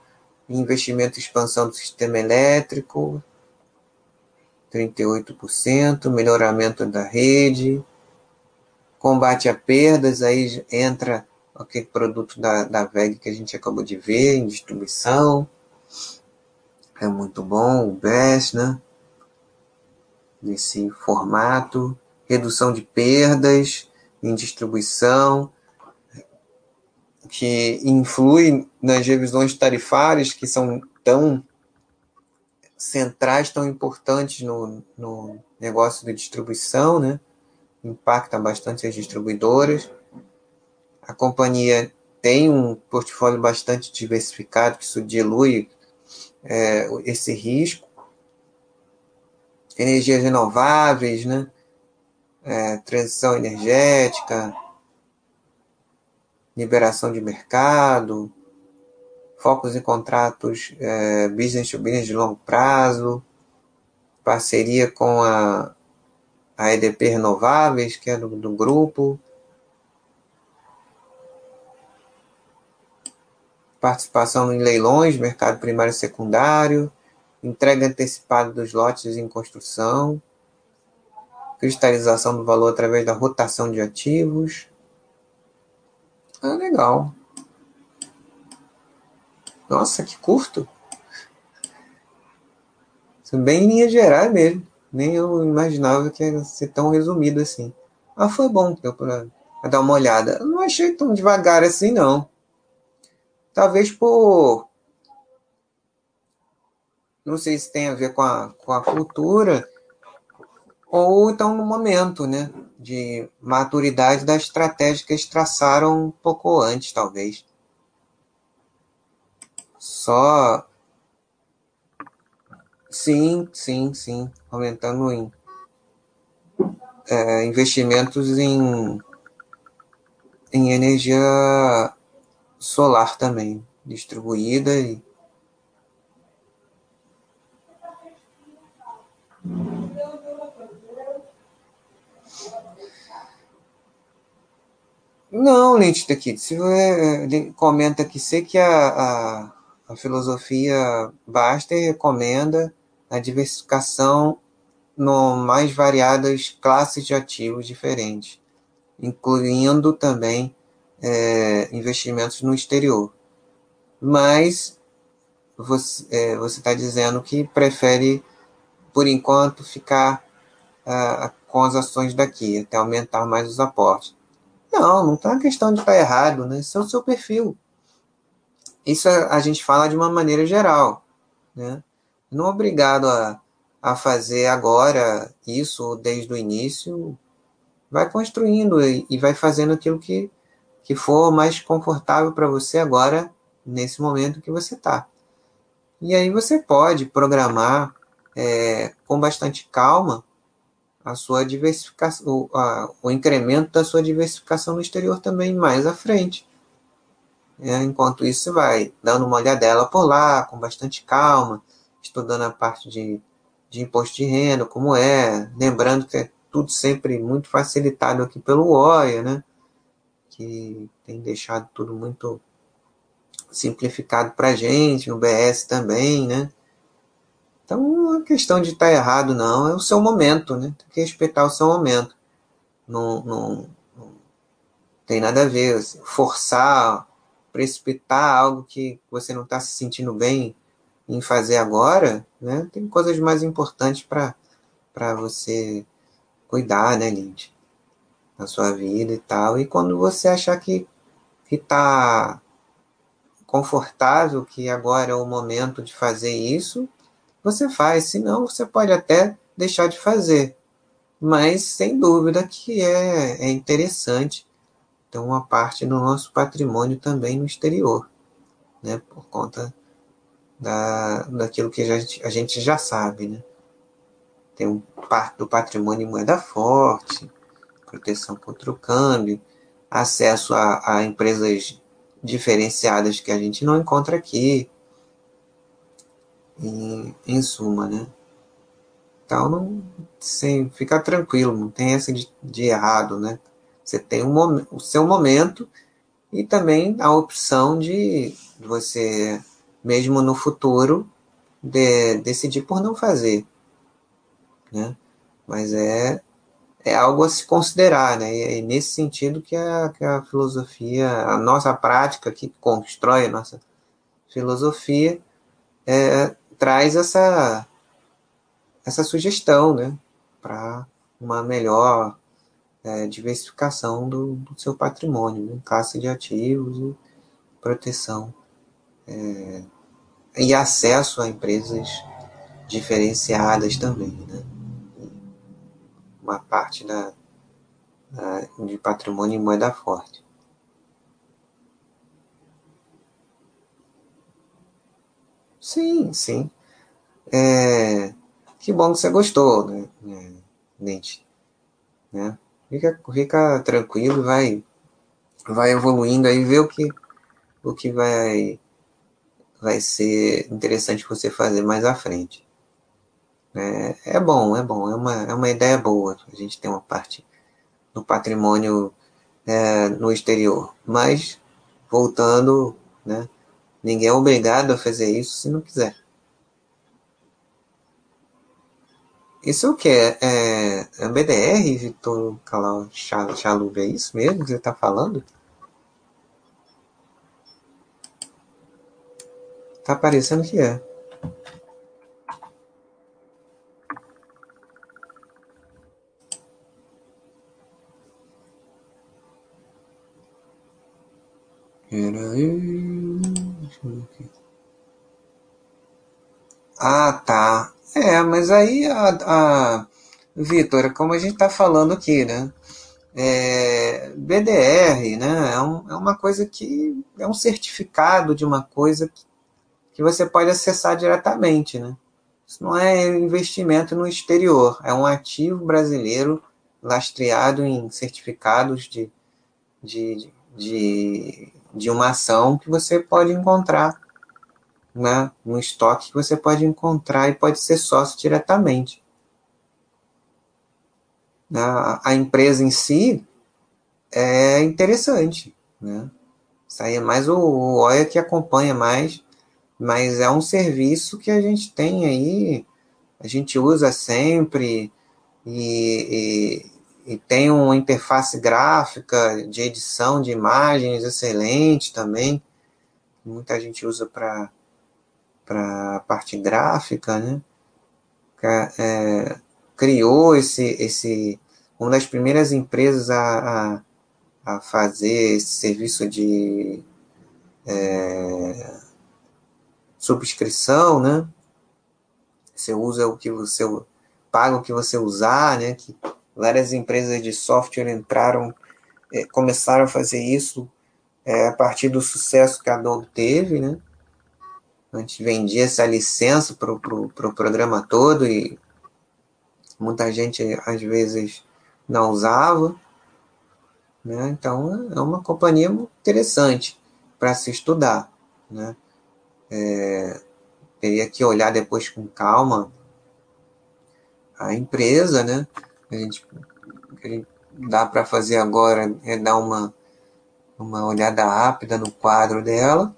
investimento em expansão do sistema elétrico, 38%, melhoramento da rede, combate a perdas, aí entra aquele produto da, da VEG que a gente acabou de ver em distribuição. É muito bom o BES, né? Nesse formato. Redução de perdas em distribuição, que influi nas revisões tarifárias que são tão centrais, tão importantes no, no negócio de distribuição, né? Impacta bastante as distribuidoras. A companhia tem um portfólio bastante diversificado, que isso dilui é, esse risco. Energias renováveis, né? É, transição energética, liberação de mercado, focos em contratos é, business to business de longo prazo, parceria com a, a EDP Renováveis, que é do, do grupo, participação em leilões, mercado primário e secundário, entrega antecipada dos lotes em construção, cristalização do valor através da rotação de ativos. Ah, legal. Nossa, que curto. Isso bem em linha geral mesmo. Nem eu imaginava que ia ser tão resumido assim. Ah, foi bom deu para dar uma olhada. Eu não achei tão devagar assim, não. Talvez por. Não sei se tem a ver com a, com a cultura, ou então no momento, né? De maturidade da estratégia que eles traçaram um pouco antes, talvez. Só. Sim, sim, sim. Aumentando em é, investimentos em, em energia solar também. distribuída e Não, Nietzsche daqui. Se você comenta que sei que a, a, a filosofia basta e recomenda a diversificação no mais variadas classes de ativos diferentes, incluindo também é, investimentos no exterior. Mas você é, está dizendo que prefere, por enquanto, ficar ah, com as ações daqui, até aumentar mais os aportes. Não, não tá questão de estar tá errado, né? Isso é o seu perfil. Isso a, gente fala de uma maneira geral, né? Não é obrigado a, a fazer agora isso desde o início. Vai construindo e, e vai fazendo aquilo que, que for mais confortável para você agora, nesse momento que você está. E aí você pode programar é, com bastante calma a sua diversificação, o, a, o incremento da sua diversificação no exterior também mais à frente. Enquanto isso, vai dando uma olhadela por lá, com bastante calma, estudando a parte de, de imposto de renda, como é, lembrando que é tudo sempre muito facilitado aqui pelo OIA, né? que tem deixado tudo muito simplificado para gente, no BS também, né? Então, não é questão de estar tá errado, não. É o seu momento, né? Tem que respeitar o seu momento. Não, não, não tem nada a ver. Assim, forçar, precipitar algo que você não está se sentindo bem em fazer agora, né? Tem coisas mais importantes para você cuidar, né, Lindy? Na sua vida e tal. E quando você achar que está confortável, que agora é o momento de fazer isso, você faz, senão você pode até deixar de fazer. Mas sem dúvida que é, é interessante ter uma parte do nosso patrimônio também no exterior, né? por conta da, daquilo que gente, a gente já sabe. Né? Tem um parte do patrimônio em moeda forte, proteção contra o câmbio, acesso a, a empresas diferenciadas que a gente não encontra aqui, em, em suma, né? Então, não, sim, fica tranquilo, não tem essa de, de errado, né? Você tem um, o seu momento e também a opção de você, mesmo no futuro, de, decidir por não fazer, né? Mas é, é algo a se considerar, né? E é nesse sentido que a, que a filosofia, a nossa prática que constrói a nossa filosofia, é, traz essa, essa sugestão né, para uma melhor é, diversificação do, do, seu patrimônio, né, classe de ativos e proteção é, e acesso a empresas diferenciadas também. Né, uma parte da, da, de patrimônio em moeda forte. Sim, sim. É, que bom que você gostou, né, Nente? Né? Fica, fica tranquilo, vai, vai evoluindo aí, vê o que, o que vai, vai ser interessante você fazer mais à frente. É, é bom, é bom, é uma, é uma ideia boa. A gente tem uma parte do patrimônio é, no exterior. Mas, voltando, né, Ninguém é obrigado a fazer isso se não quiser. Isso é o que? É, é BDR, Vitor Chalub? É isso mesmo que você está falando? Tá parecendo que é. Peraí. Ah, tá. É, mas aí, a, a Vitor, como a gente está falando aqui, né? É, BDR, né? É, um, é, uma coisa que é um certificado de uma coisa que, que você pode acessar diretamente, né? Isso não é investimento no exterior, é um ativo brasileiro lastreado em certificados de, de, de de, de uma ação que você pode encontrar né, um estoque que você pode encontrar e pode ser sócio diretamente. A, a empresa em si é interessante, né? Isso aí é mais o, o OIA que acompanha mais, mas é um serviço que a gente tem aí, a gente usa sempre e, e, e tem uma interface gráfica de edição de imagens excelente também. Muita gente usa para para a parte gráfica, né? É, criou esse, esse uma das primeiras empresas a, a, a fazer esse serviço de é, subscrição, né? Você usa o que você paga o que você usar, né? Que várias empresas de software entraram, é, começaram a fazer isso é, a partir do sucesso que a Adobe teve, né? A gente vendia essa licença para o pro, pro programa todo e muita gente às vezes não usava. Né? Então é uma companhia interessante para se estudar. Né? É, teria que olhar depois com calma a empresa, né? A gente, a gente dá para fazer agora é dar uma, uma olhada rápida no quadro dela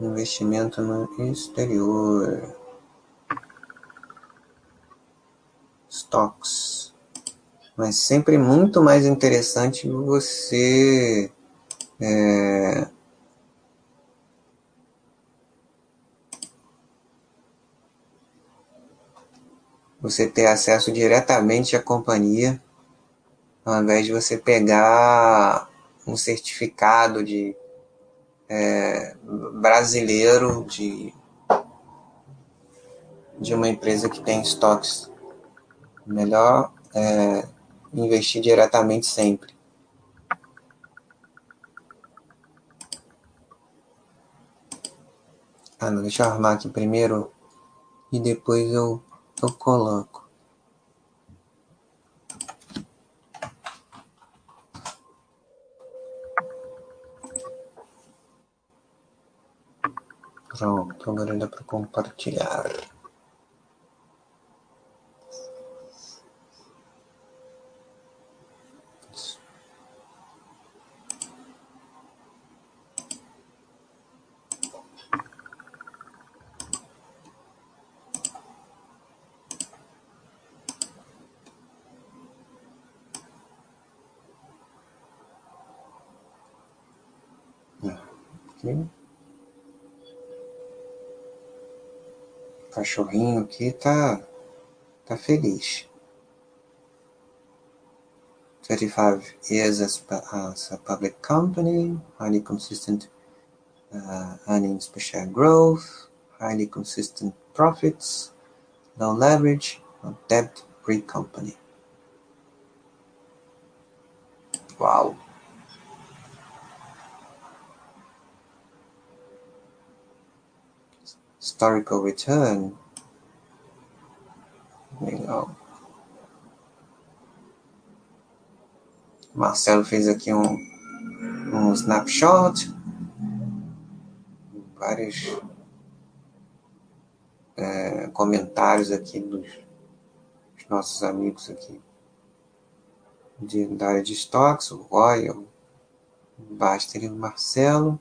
Investimento no exterior. Stocks. Mas sempre muito mais interessante você é, você ter acesso diretamente à companhia, ao invés de você pegar um certificado de é, brasileiro de, de uma empresa que tem estoques. Melhor é, investir diretamente sempre. Ah, não, deixa eu armar aqui primeiro e depois eu, eu coloco. Pronto, agora dá para compartilhar. Cachorrinho aqui tá, tá feliz. 35 years as, as a public company, highly consistent uh, earnings per share growth, highly consistent profits, low leverage, debt-free company. Wow. historical return. Marcelo fez aqui um, um snapshot. Vários é, comentários aqui dos, dos, nossos amigos aqui de, da área de estoques, o Roy, o Baster e o Marcelo.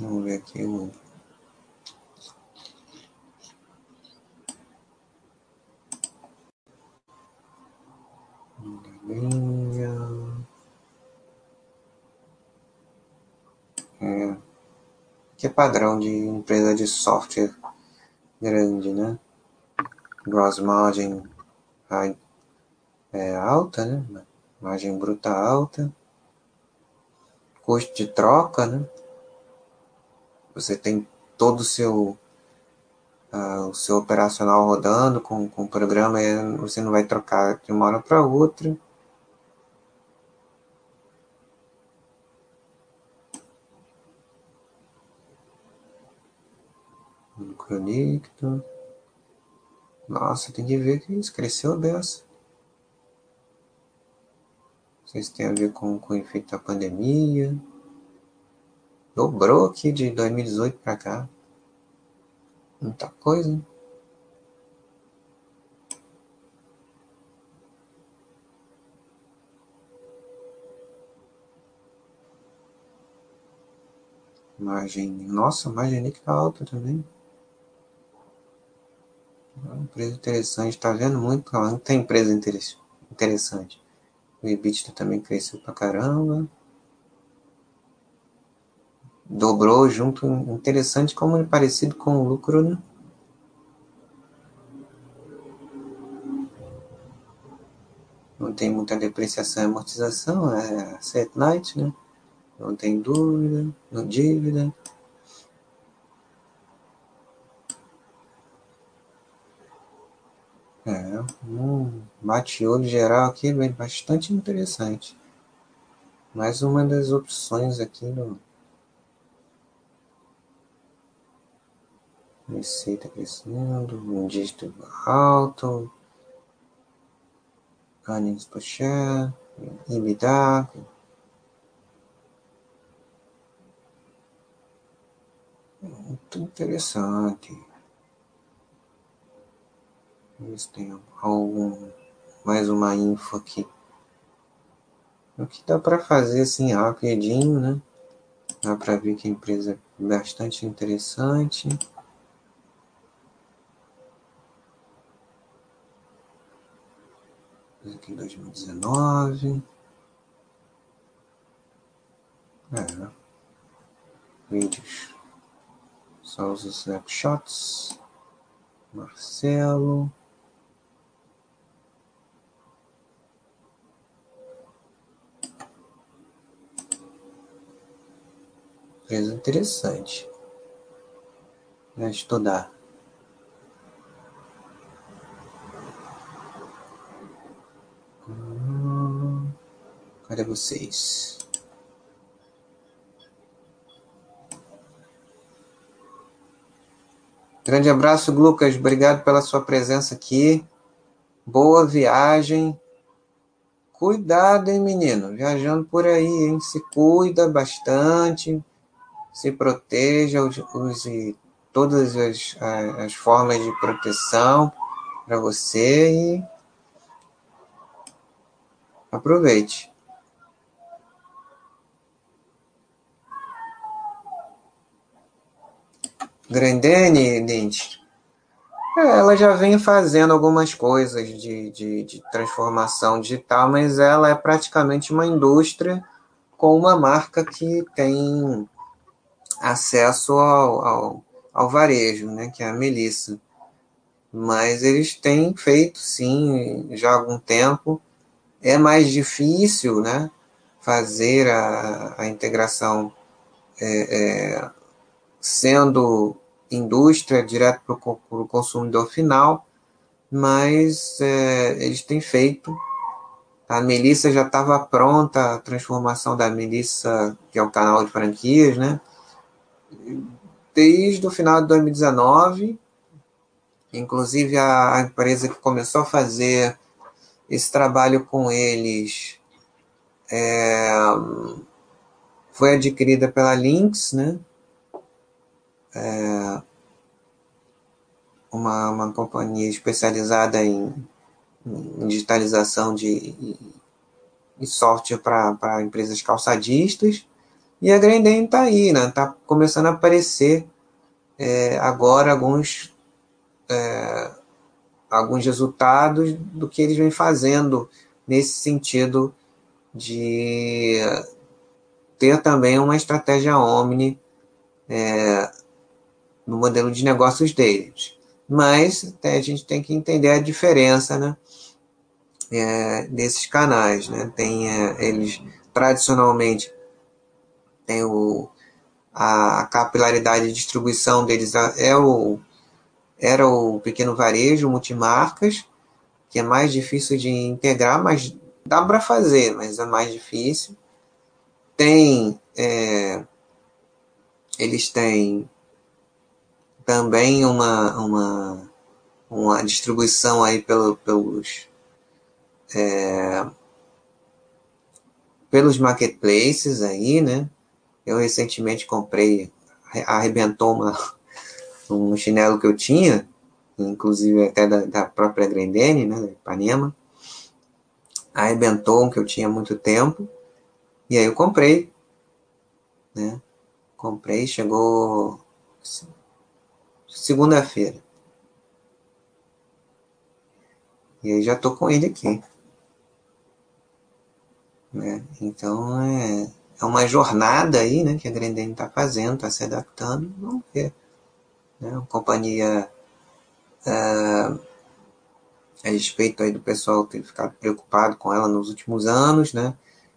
Vamos ver aqui o. Linha. É. Que é padrão de empresa de software grande, né? Gross margin high, é alta, né? Margem bruta alta. Custo de troca, né? Você tem todo o seu uh, o seu operacional rodando com, com o programa, você não vai trocar de uma hora para outra. Conecto. Nossa, tem que ver que isso cresceu dessa. Não sei se tem a ver com, com o efeito da pandemia. Dobrou aqui de 2018 para cá. Muita coisa. Margem. Nossa, a margem que tá alta também. Uma empresa interessante. Tá vendo muito? Não tem empresa interessante. O EBITDA também cresceu pra caramba dobrou junto, interessante como é parecido com o lucro, né? Não tem muita depreciação e amortização, é set night, né? Não tem dúvida, não dívida. É, um bate-olho geral aqui, bem, bastante interessante. Mais uma das opções aqui no, Receita crescendo, um dígito alto, earnings per share, EBITDA. Muito interessante. Ver se tem algum, mais uma info aqui. O que dá para fazer assim rapidinho, né? Dá para ver que a empresa é bastante interessante. aqui em 2019. É. Vídeos. Só os snapshots. Marcelo. Coisa interessante. Vai estudar. Cadê vocês? Grande abraço, Lucas. Obrigado pela sua presença aqui. Boa viagem. Cuidado, hein, menino? Viajando por aí, hein? Se cuida bastante. Se proteja. Use todas as, as formas de proteção para você e aproveite. Grandene, Dente, ela já vem fazendo algumas coisas de, de, de, transformação digital, mas ela é praticamente uma indústria com uma marca que tem acesso ao, ao, ao varejo, né, que é a Melissa. Mas eles têm feito, sim, já há algum tempo. É mais difícil né, fazer a, a integração é, é, sendo indústria, direto para o consumidor final, mas é, eles têm feito. A Melissa já estava pronta, a transformação da Melissa, que é o canal de franquias, né? Desde o final de 2019, inclusive a, empresa que começou a fazer esse trabalho com eles é, foi adquirida pela Lynx, né? é, uma, uma companhia especializada em, em digitalização de, de software para empresas calçadistas. E a Grendene está aí, né? Está começando a aparecer é, agora alguns, é, alguns resultados do que eles vêm fazendo nesse sentido de ter também uma estratégia omni é, no modelo de negócios deles. Mas a gente tem que entender a diferença né, é, desses canais. Né? Tem, é, eles tradicionalmente tem o, a, capilaridade de distribuição deles é o, era o pequeno varejo, multimarcas, que é mais difícil de integrar, mas dá para fazer, mas é mais difícil. Tem, é, eles têm também uma, uma, uma distribuição aí pelo, pelos é, pelos marketplaces aí, né? Eu recentemente comprei, arrebentou uma, um chinelo que eu tinha, inclusive até da, da própria Grendene, né, da Ipanema. Arrebentou um que eu tinha há muito tempo. E aí eu comprei, né? Comprei, chegou segunda-feira. E aí já tô com ele aqui. Né? Então é, é uma jornada aí, né, que a Grendene está fazendo, está se adaptando. Vamos ver. Né? A companhia é, a respeito aí do pessoal ter ficado preocupado com ela nos últimos anos, né?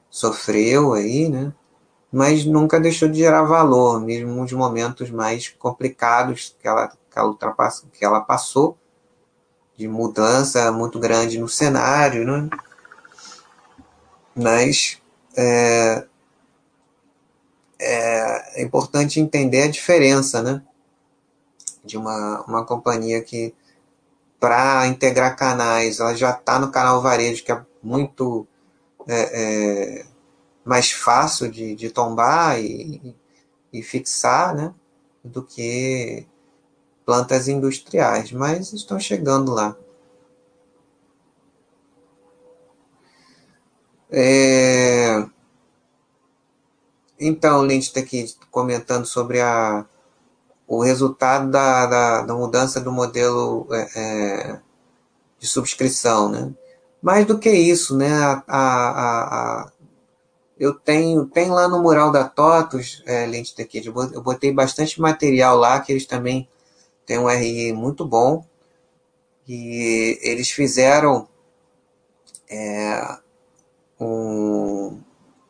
Sofreu aí, né? Mas nunca deixou de gerar valor, mesmo nos momentos mais complicados que ela, que ela, que ela passou, de mudança muito grande no cenário, né? Mas é, é, é importante entender a diferença, né? De uma, uma companhia que para integrar canais, ela já está no canal varejo, que é muito é, é, mais fácil de, de tombar e, e fixar, né? Do que plantas industriais, mas estão chegando lá. É... Então, Lynch está aqui comentando sobre a, o resultado da, da, da mudança do modelo é, é, de subscrição, né? Mais do que isso, né? A, a, a, eu tenho, tem lá no mural da TOTUS, é, Lente daqui, eu botei bastante material lá, que eles também têm um RI muito bom, e eles fizeram é, um,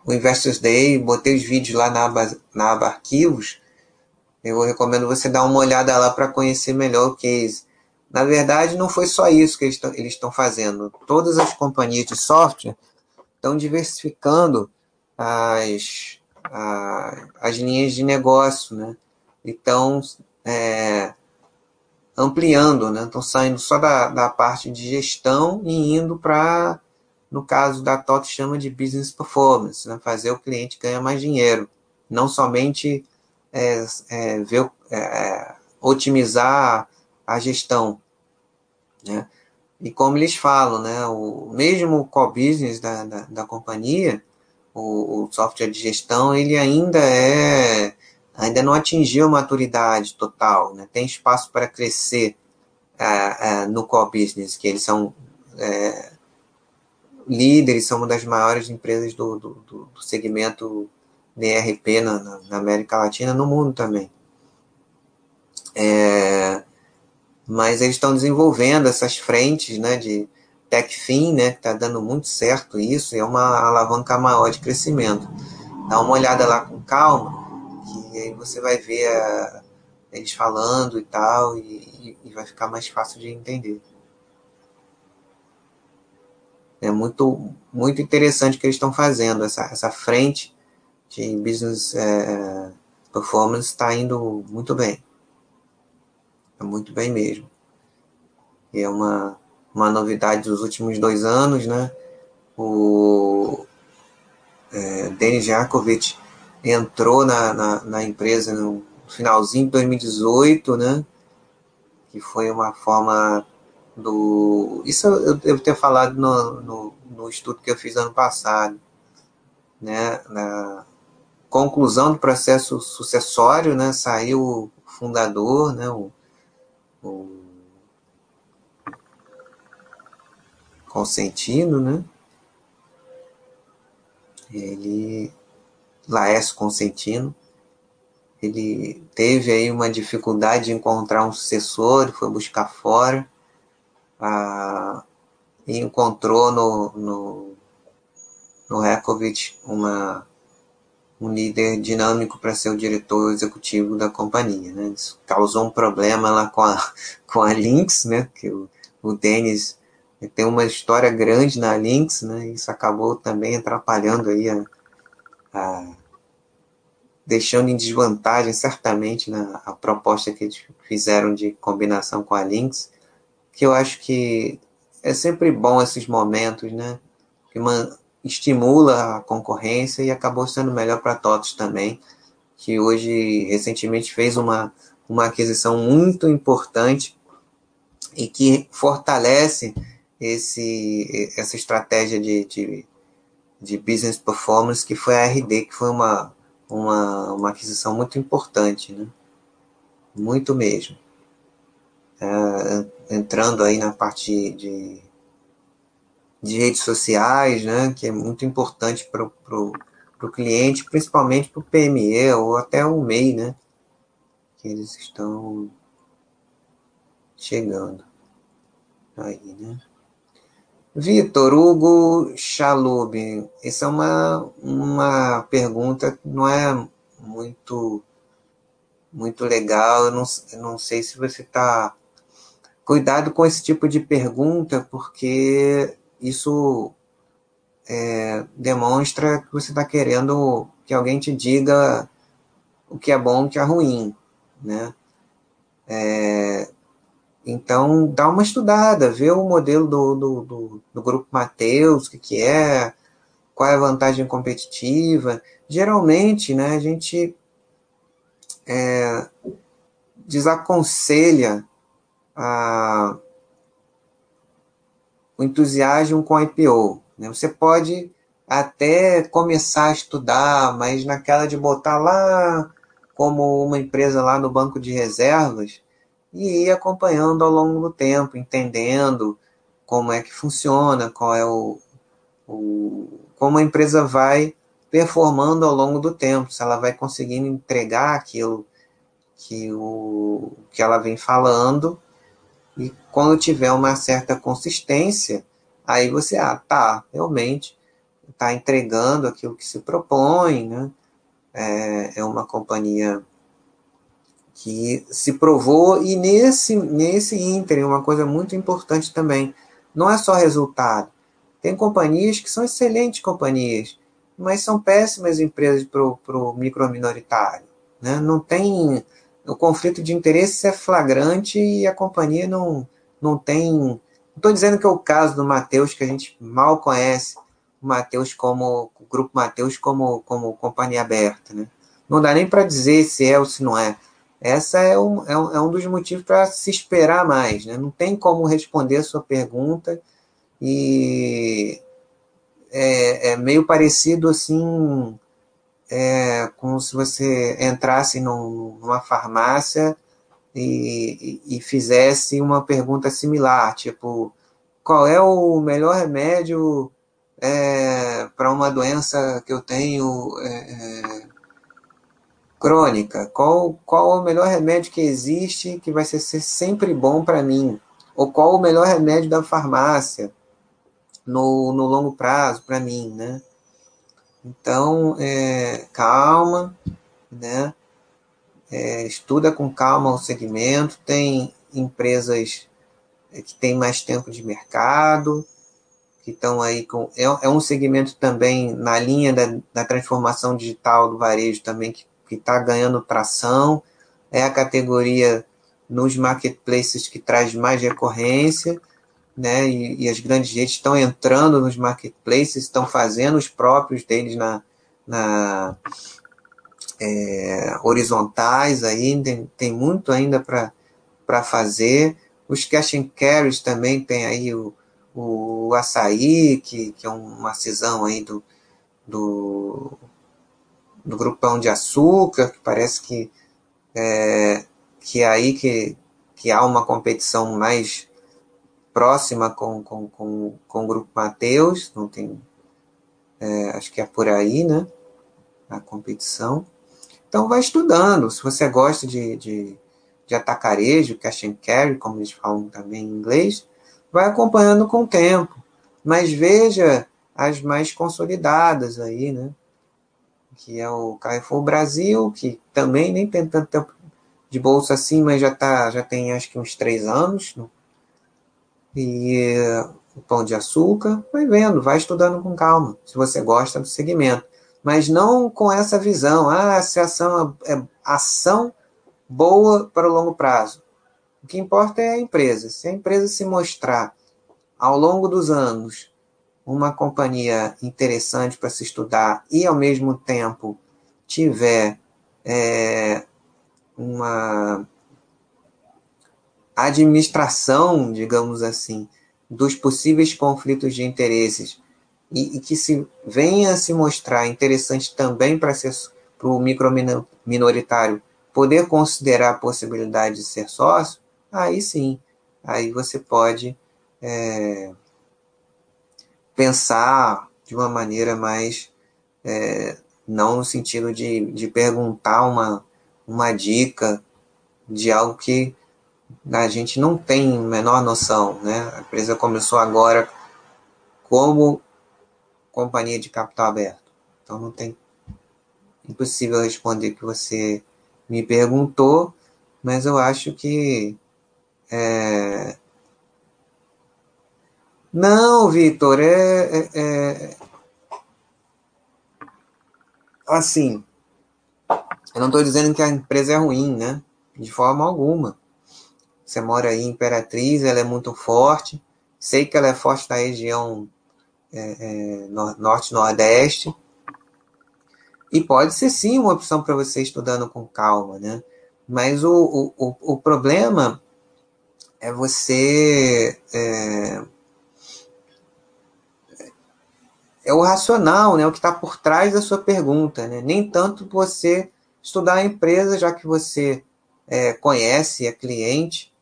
o Investors Day, botei os vídeos lá na aba, na aba arquivos, eu recomendo você dar uma olhada lá para conhecer melhor o case. Na verdade, não foi só isso que eles estão fazendo. Todas as companhias de software estão diversificando as, a, as linhas de negócio, né? Então, é, ampliando, né? Estão saindo só da, da parte de gestão e indo para, no caso da TOT, chama de business performance, né? fazer o cliente ganhar mais dinheiro. Não somente é, é, ver, é, é, otimizar a gestão. Né? E como eles falam, né, o mesmo core business da, da, da companhia, o, o, software de gestão, ele ainda é ainda não atingiu maturidade total, né? tem espaço para crescer é, é, no core business, que eles são líderes, são uma das maiores empresas do, do, do segmento DRP na, na, na América Latina, no mundo também. É, mas eles estão desenvolvendo essas frentes né, de TechFin, né, que está dando muito certo isso, e é uma alavanca maior de crescimento. Dá uma olhada lá com calma, que aí você vai ver a, eles falando e tal, e, e, vai ficar mais fácil de entender. É muito, muito interessante o que eles estão fazendo, essa, essa frente de business é, performance está indo muito bem. É muito bem mesmo. E é uma, uma novidade dos últimos dois anos, né? O é, Denis Jakovic entrou na, na, na, empresa no finalzinho de 2018, né? Que foi uma forma do. Isso eu devo ter falado no, no, no estudo que eu fiz ano passado, né? Na, conclusão do processo sucessório, né, saiu o fundador, né, o, o Consentino, né, ele, Laércio Consentino, ele teve aí uma dificuldade de encontrar um sucessor, foi buscar fora, ah, encontrou no, no, no Rekovic uma um líder dinâmico para ser o diretor executivo da companhia. Né? Isso causou um problema lá com a, com a Lynx, né? que o, o Denis tem uma história grande na Lynx, né? isso acabou também atrapalhando aí a, a deixando em desvantagem certamente na a proposta que eles fizeram de combinação com a Lynx, que eu acho que é sempre bom esses momentos, né? Que man, estimula a concorrência e acabou sendo melhor para TOTOS também, que hoje recentemente fez uma, uma aquisição muito importante e que fortalece esse, essa estratégia de, de, de business performance que foi a RD, que foi uma, uma, uma aquisição muito importante, né? muito mesmo. É, entrando aí na parte de, de redes sociais, né, que é muito importante para o cliente, principalmente para o PME ou até o MEI, né, que eles estão chegando aí, né. Vitor Hugo Chalub, essa é uma, uma pergunta que não é muito muito legal, eu não, eu não sei se você está... Cuidado com esse tipo de pergunta, porque isso é, demonstra que você está querendo que alguém te diga o que é bom e o que é ruim, né? É, então, dá uma estudada, vê o modelo do, do, do, do grupo Mateus, o que, que é, qual é a vantagem competitiva. Geralmente, né, a gente é, desaconselha a, o entusiasmo com IPO. Né? Você pode até começar a estudar, mas naquela de botar lá como uma empresa lá no banco de reservas e ir acompanhando ao longo do tempo, entendendo como é que funciona, qual é o, o como a empresa vai performando ao longo do tempo, se ela vai conseguindo entregar aquilo que, o, que ela vem falando e quando tiver uma certa consistência, aí você, ah, tá, realmente está entregando aquilo que se propõe, né? É, é uma companhia que se provou e nesse nesse ínter uma coisa muito importante também, não é só resultado. Tem companhias que são excelentes companhias, mas são péssimas empresas para o micro minoritário, né? Não tem o conflito de interesse é flagrante e a companhia não, não tem. Não estou dizendo que é o caso do Mateus, que a gente mal conhece o Mateus como o grupo Mateus como, como companhia aberta. Né? Não dá nem para dizer se é ou se não é. Essa é um, é um, é um dos motivos para se esperar mais. Né? Não tem como responder a sua pergunta e é, é meio parecido assim é como se você entrasse num, numa farmácia e, e, fizesse uma pergunta similar, tipo, qual é o melhor remédio é, para uma doença que eu tenho é, é, crônica? Qual, qual o melhor remédio que existe que vai ser, ser sempre bom para mim? Ou qual o melhor remédio da farmácia no, no longo prazo para mim, né? Então, é, calma, né? É, estuda com calma o segmento. Tem empresas é, que têm mais tempo de mercado, que estão aí com. É, é um segmento também na linha da, da transformação digital do varejo também que está ganhando tração. É a categoria nos marketplaces que traz mais recorrência né? E, e, as grandes redes estão entrando nos marketplaces, estão fazendo os próprios deles na, na é, horizontais aí, tem, tem muito ainda para fazer. Os cash and carries também tem aí o, o açaí, que, que é uma cisão aí do, do, do grupão de açúcar, que parece que é, que é aí que, que há uma competição mais próxima com, com, com, com o grupo Mateus, não tem, é, acho que é por aí, né? A competição. Então vai estudando. Se você gosta de, de, de atacarejo, cash and carry, como eles falam também em inglês, vai acompanhando com o tempo. Mas veja as mais consolidadas aí, né? que é o Carrefour Brasil, que também nem tem tanto tempo de bolsa assim, mas já, tá, já tem acho que uns três anos. E o Pão de Açúcar, vai vendo, vai estudando com calma, se você gosta do segmento. Mas não com essa visão, ah, se ação é ação boa para o longo prazo. O que importa é a empresa. Se a empresa se mostrar ao longo dos anos uma companhia interessante para se estudar e, ao mesmo tempo, tiver é, uma administração, digamos assim, dos possíveis conflitos de interesses e, e que se venha a se mostrar interessante também para o micro minoritário poder considerar a possibilidade de ser sócio, aí sim, aí você pode é, pensar de uma maneira mais é, não no sentido de, de perguntar uma, uma dica de algo que a gente não tem menor noção, né? A empresa começou agora como companhia de capital aberto. Então não tem impossível responder o que você me perguntou, mas eu acho que é... não, Vitor, é, é, é, assim. Eu não estou dizendo que a empresa é ruim, né? De forma alguma. Você mora aí em Imperatriz, ela é muito forte. Sei que ela é forte na região é, é, norte-nordeste. E pode ser sim uma opção para você estudando com calma, né? Mas o, o, o problema é você. É, é o racional, né? O que está por trás da sua pergunta, né? Nem tanto você estudar a empresa, já que você é, conhece, é cliente,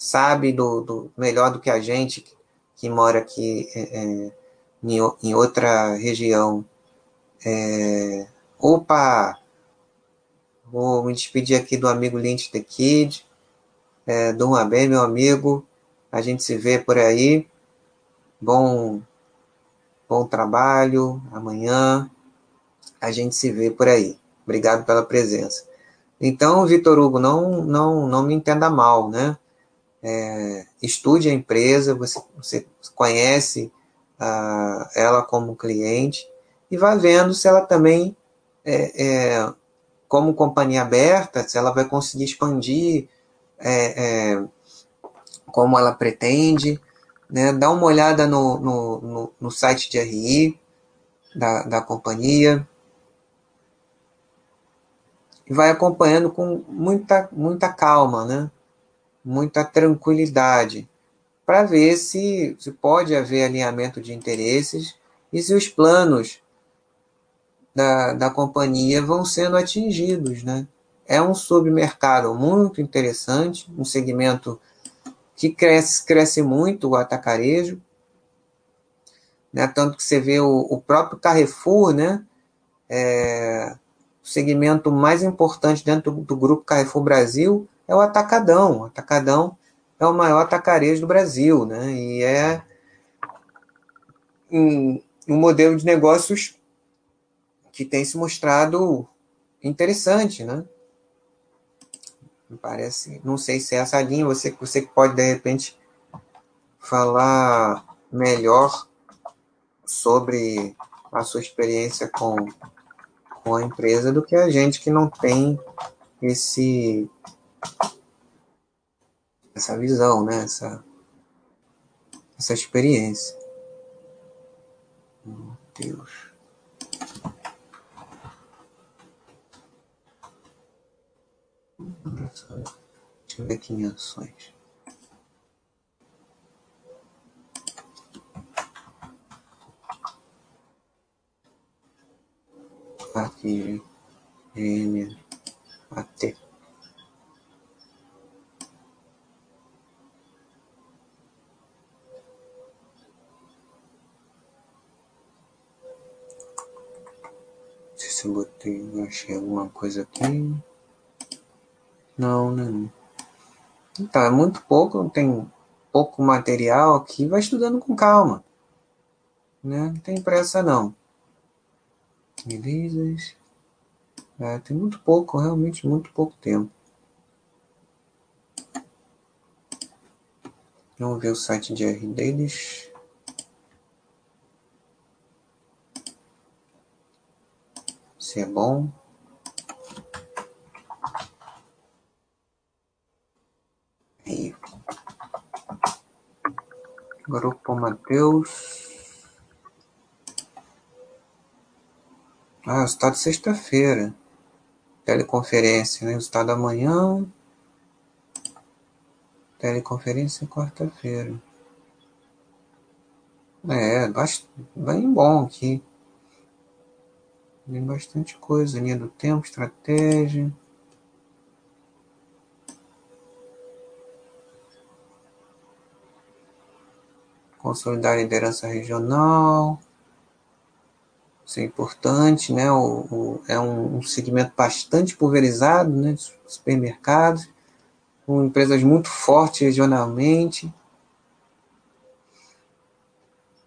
sabe do, do, melhor do que a gente que mora aqui é, é, em, em, outra região. É, opa! Vou me despedir aqui do amigo Lynch The Kid. É, durma bem, meu amigo. A gente se vê por aí. Bom, bom trabalho. Amanhã a gente se vê por aí. Obrigado pela presença. Então, Vitor Hugo, não, não, não me entenda mal, né? É, estude a empresa, você, você conhece ela como cliente e vá vendo se ela também, é, é, como companhia aberta, se ela vai conseguir expandir é, é, como ela pretende. Né? Dá uma olhada no, no, no, no site de RI da, da companhia e vai acompanhando com muita, muita calma, né? Muita tranquilidade para ver se, se pode haver alinhamento de interesses e se os planos da, da companhia vão sendo atingidos. Né? É um submercado muito interessante, um segmento que cresce, cresce muito o atacarejo, né? tanto que você vê o, o próprio Carrefour, né? É, o segmento mais importante dentro do, do grupo Carrefour Brasil é o atacadão. O atacadão é o maior atacarejo do Brasil, né? E é um, um modelo de negócios que tem se mostrado interessante, né? Parece, não sei se é essa linha, você, você pode de repente falar melhor sobre a sua experiência com, com a empresa do que a gente que não tem esse essa visão, né? essa, essa experiência. Meu Deus. Deixa eu ver aqui em ações. Aqui, AT. Se eu botei, eu achei alguma coisa aqui. Não, né? Então, é muito pouco, tem pouco material aqui, vai estudando com calma. Né? Não tem pressa não. Releases, É, tem muito pouco, realmente muito pouco tempo. Vamos ver o site de R deles. Se é bom. Aí. Grupo Mateus. Ah, resultado sexta-feira. Teleconferência, né? Resultado amanhã. Teleconferência quarta-feira. É, bem bom aqui. Tem bastante coisa. Linha do tempo, estratégia. Consolidar a liderança regional. Isso é importante, né? O, o é um, um, segmento bastante pulverizado, né? Supermercados, com empresas muito fortes regionalmente.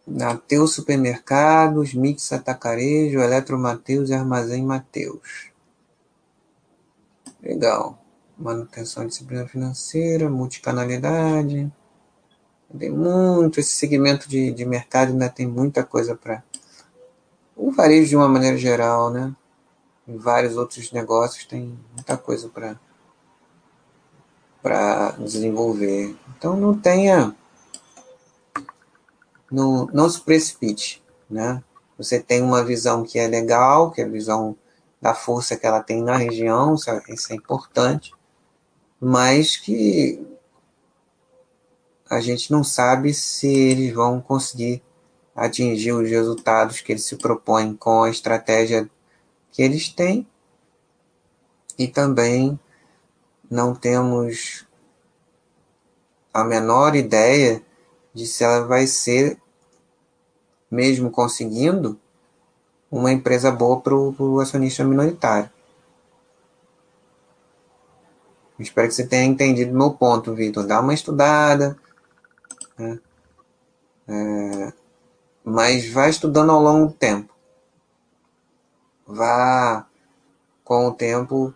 Mateus Supermercados, Mix Atacarejo, Eletro Mateus e Armazém Mateus. Legal. Manutenção de disciplina financeira, multicanalidade. Tem muito, esse segmento de, de mercado ainda tem muita coisa para. O varejo, de uma maneira geral, né? Em vários outros negócios tem muita coisa para para desenvolver. Então não tenha não, não se precipite, né? Você tem uma visão que é legal, que é a visão da força que ela tem na região, isso é, isso é importante, mas que a gente não sabe se eles vão conseguir atingir os resultados que eles se propõem com a estratégia que eles têm. E também não temos a menor ideia de se ela vai ser mesmo conseguindo, uma empresa boa para o acionista minoritário. Espero que você tenha entendido meu ponto, Vitor. Dá uma estudada, né? é, mas vai estudando ao longo do tempo. Vá com o tempo.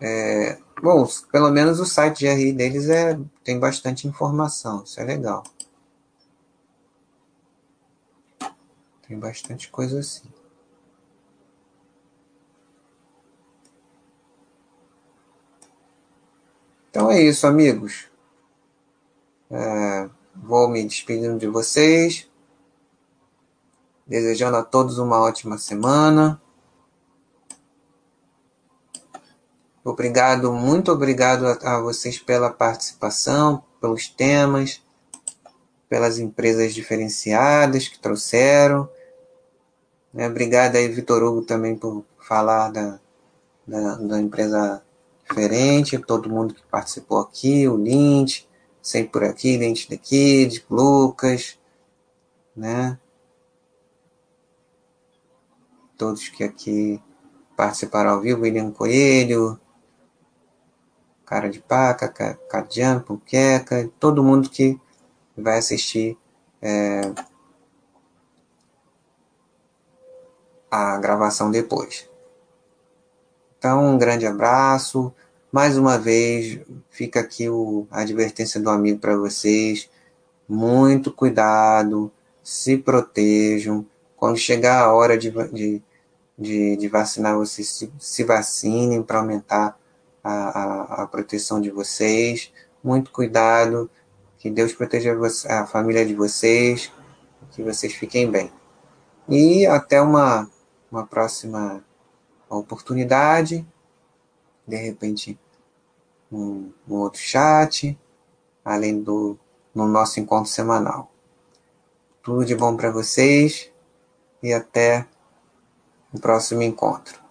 É, bom, pelo menos o site de RI deles é, tem bastante informação, isso é legal. Tem bastante coisa assim. Então é isso, amigos. É, vou me despedindo de vocês. Desejando a todos uma ótima semana. Obrigado, muito obrigado a, a vocês pela participação, pelos temas, pelas empresas diferenciadas que trouxeram. Né? Obrigado aí, Vitor Hugo, também por falar da, da, da, empresa diferente, todo mundo que participou aqui, o Lint, sempre por aqui, Lint daqui, de Lucas, né? Todos que aqui participaram ao vivo, William Coelho, Cara de Paca, Cadian, Puqueca, todo mundo que vai assistir é, a gravação depois. Então, um grande abraço. Mais uma vez, fica aqui o, a advertência do amigo para vocês. Muito cuidado, se protejam. Quando chegar a hora de, de, de, de vacinar, vocês se, se vacinem para aumentar a, a, a, proteção de vocês. Muito cuidado. Que Deus proteja a família de vocês. Que vocês fiquem bem. E até uma uma próxima oportunidade, de repente um, um outro chat, além do no nosso encontro semanal. Tudo de bom para vocês e até o próximo encontro.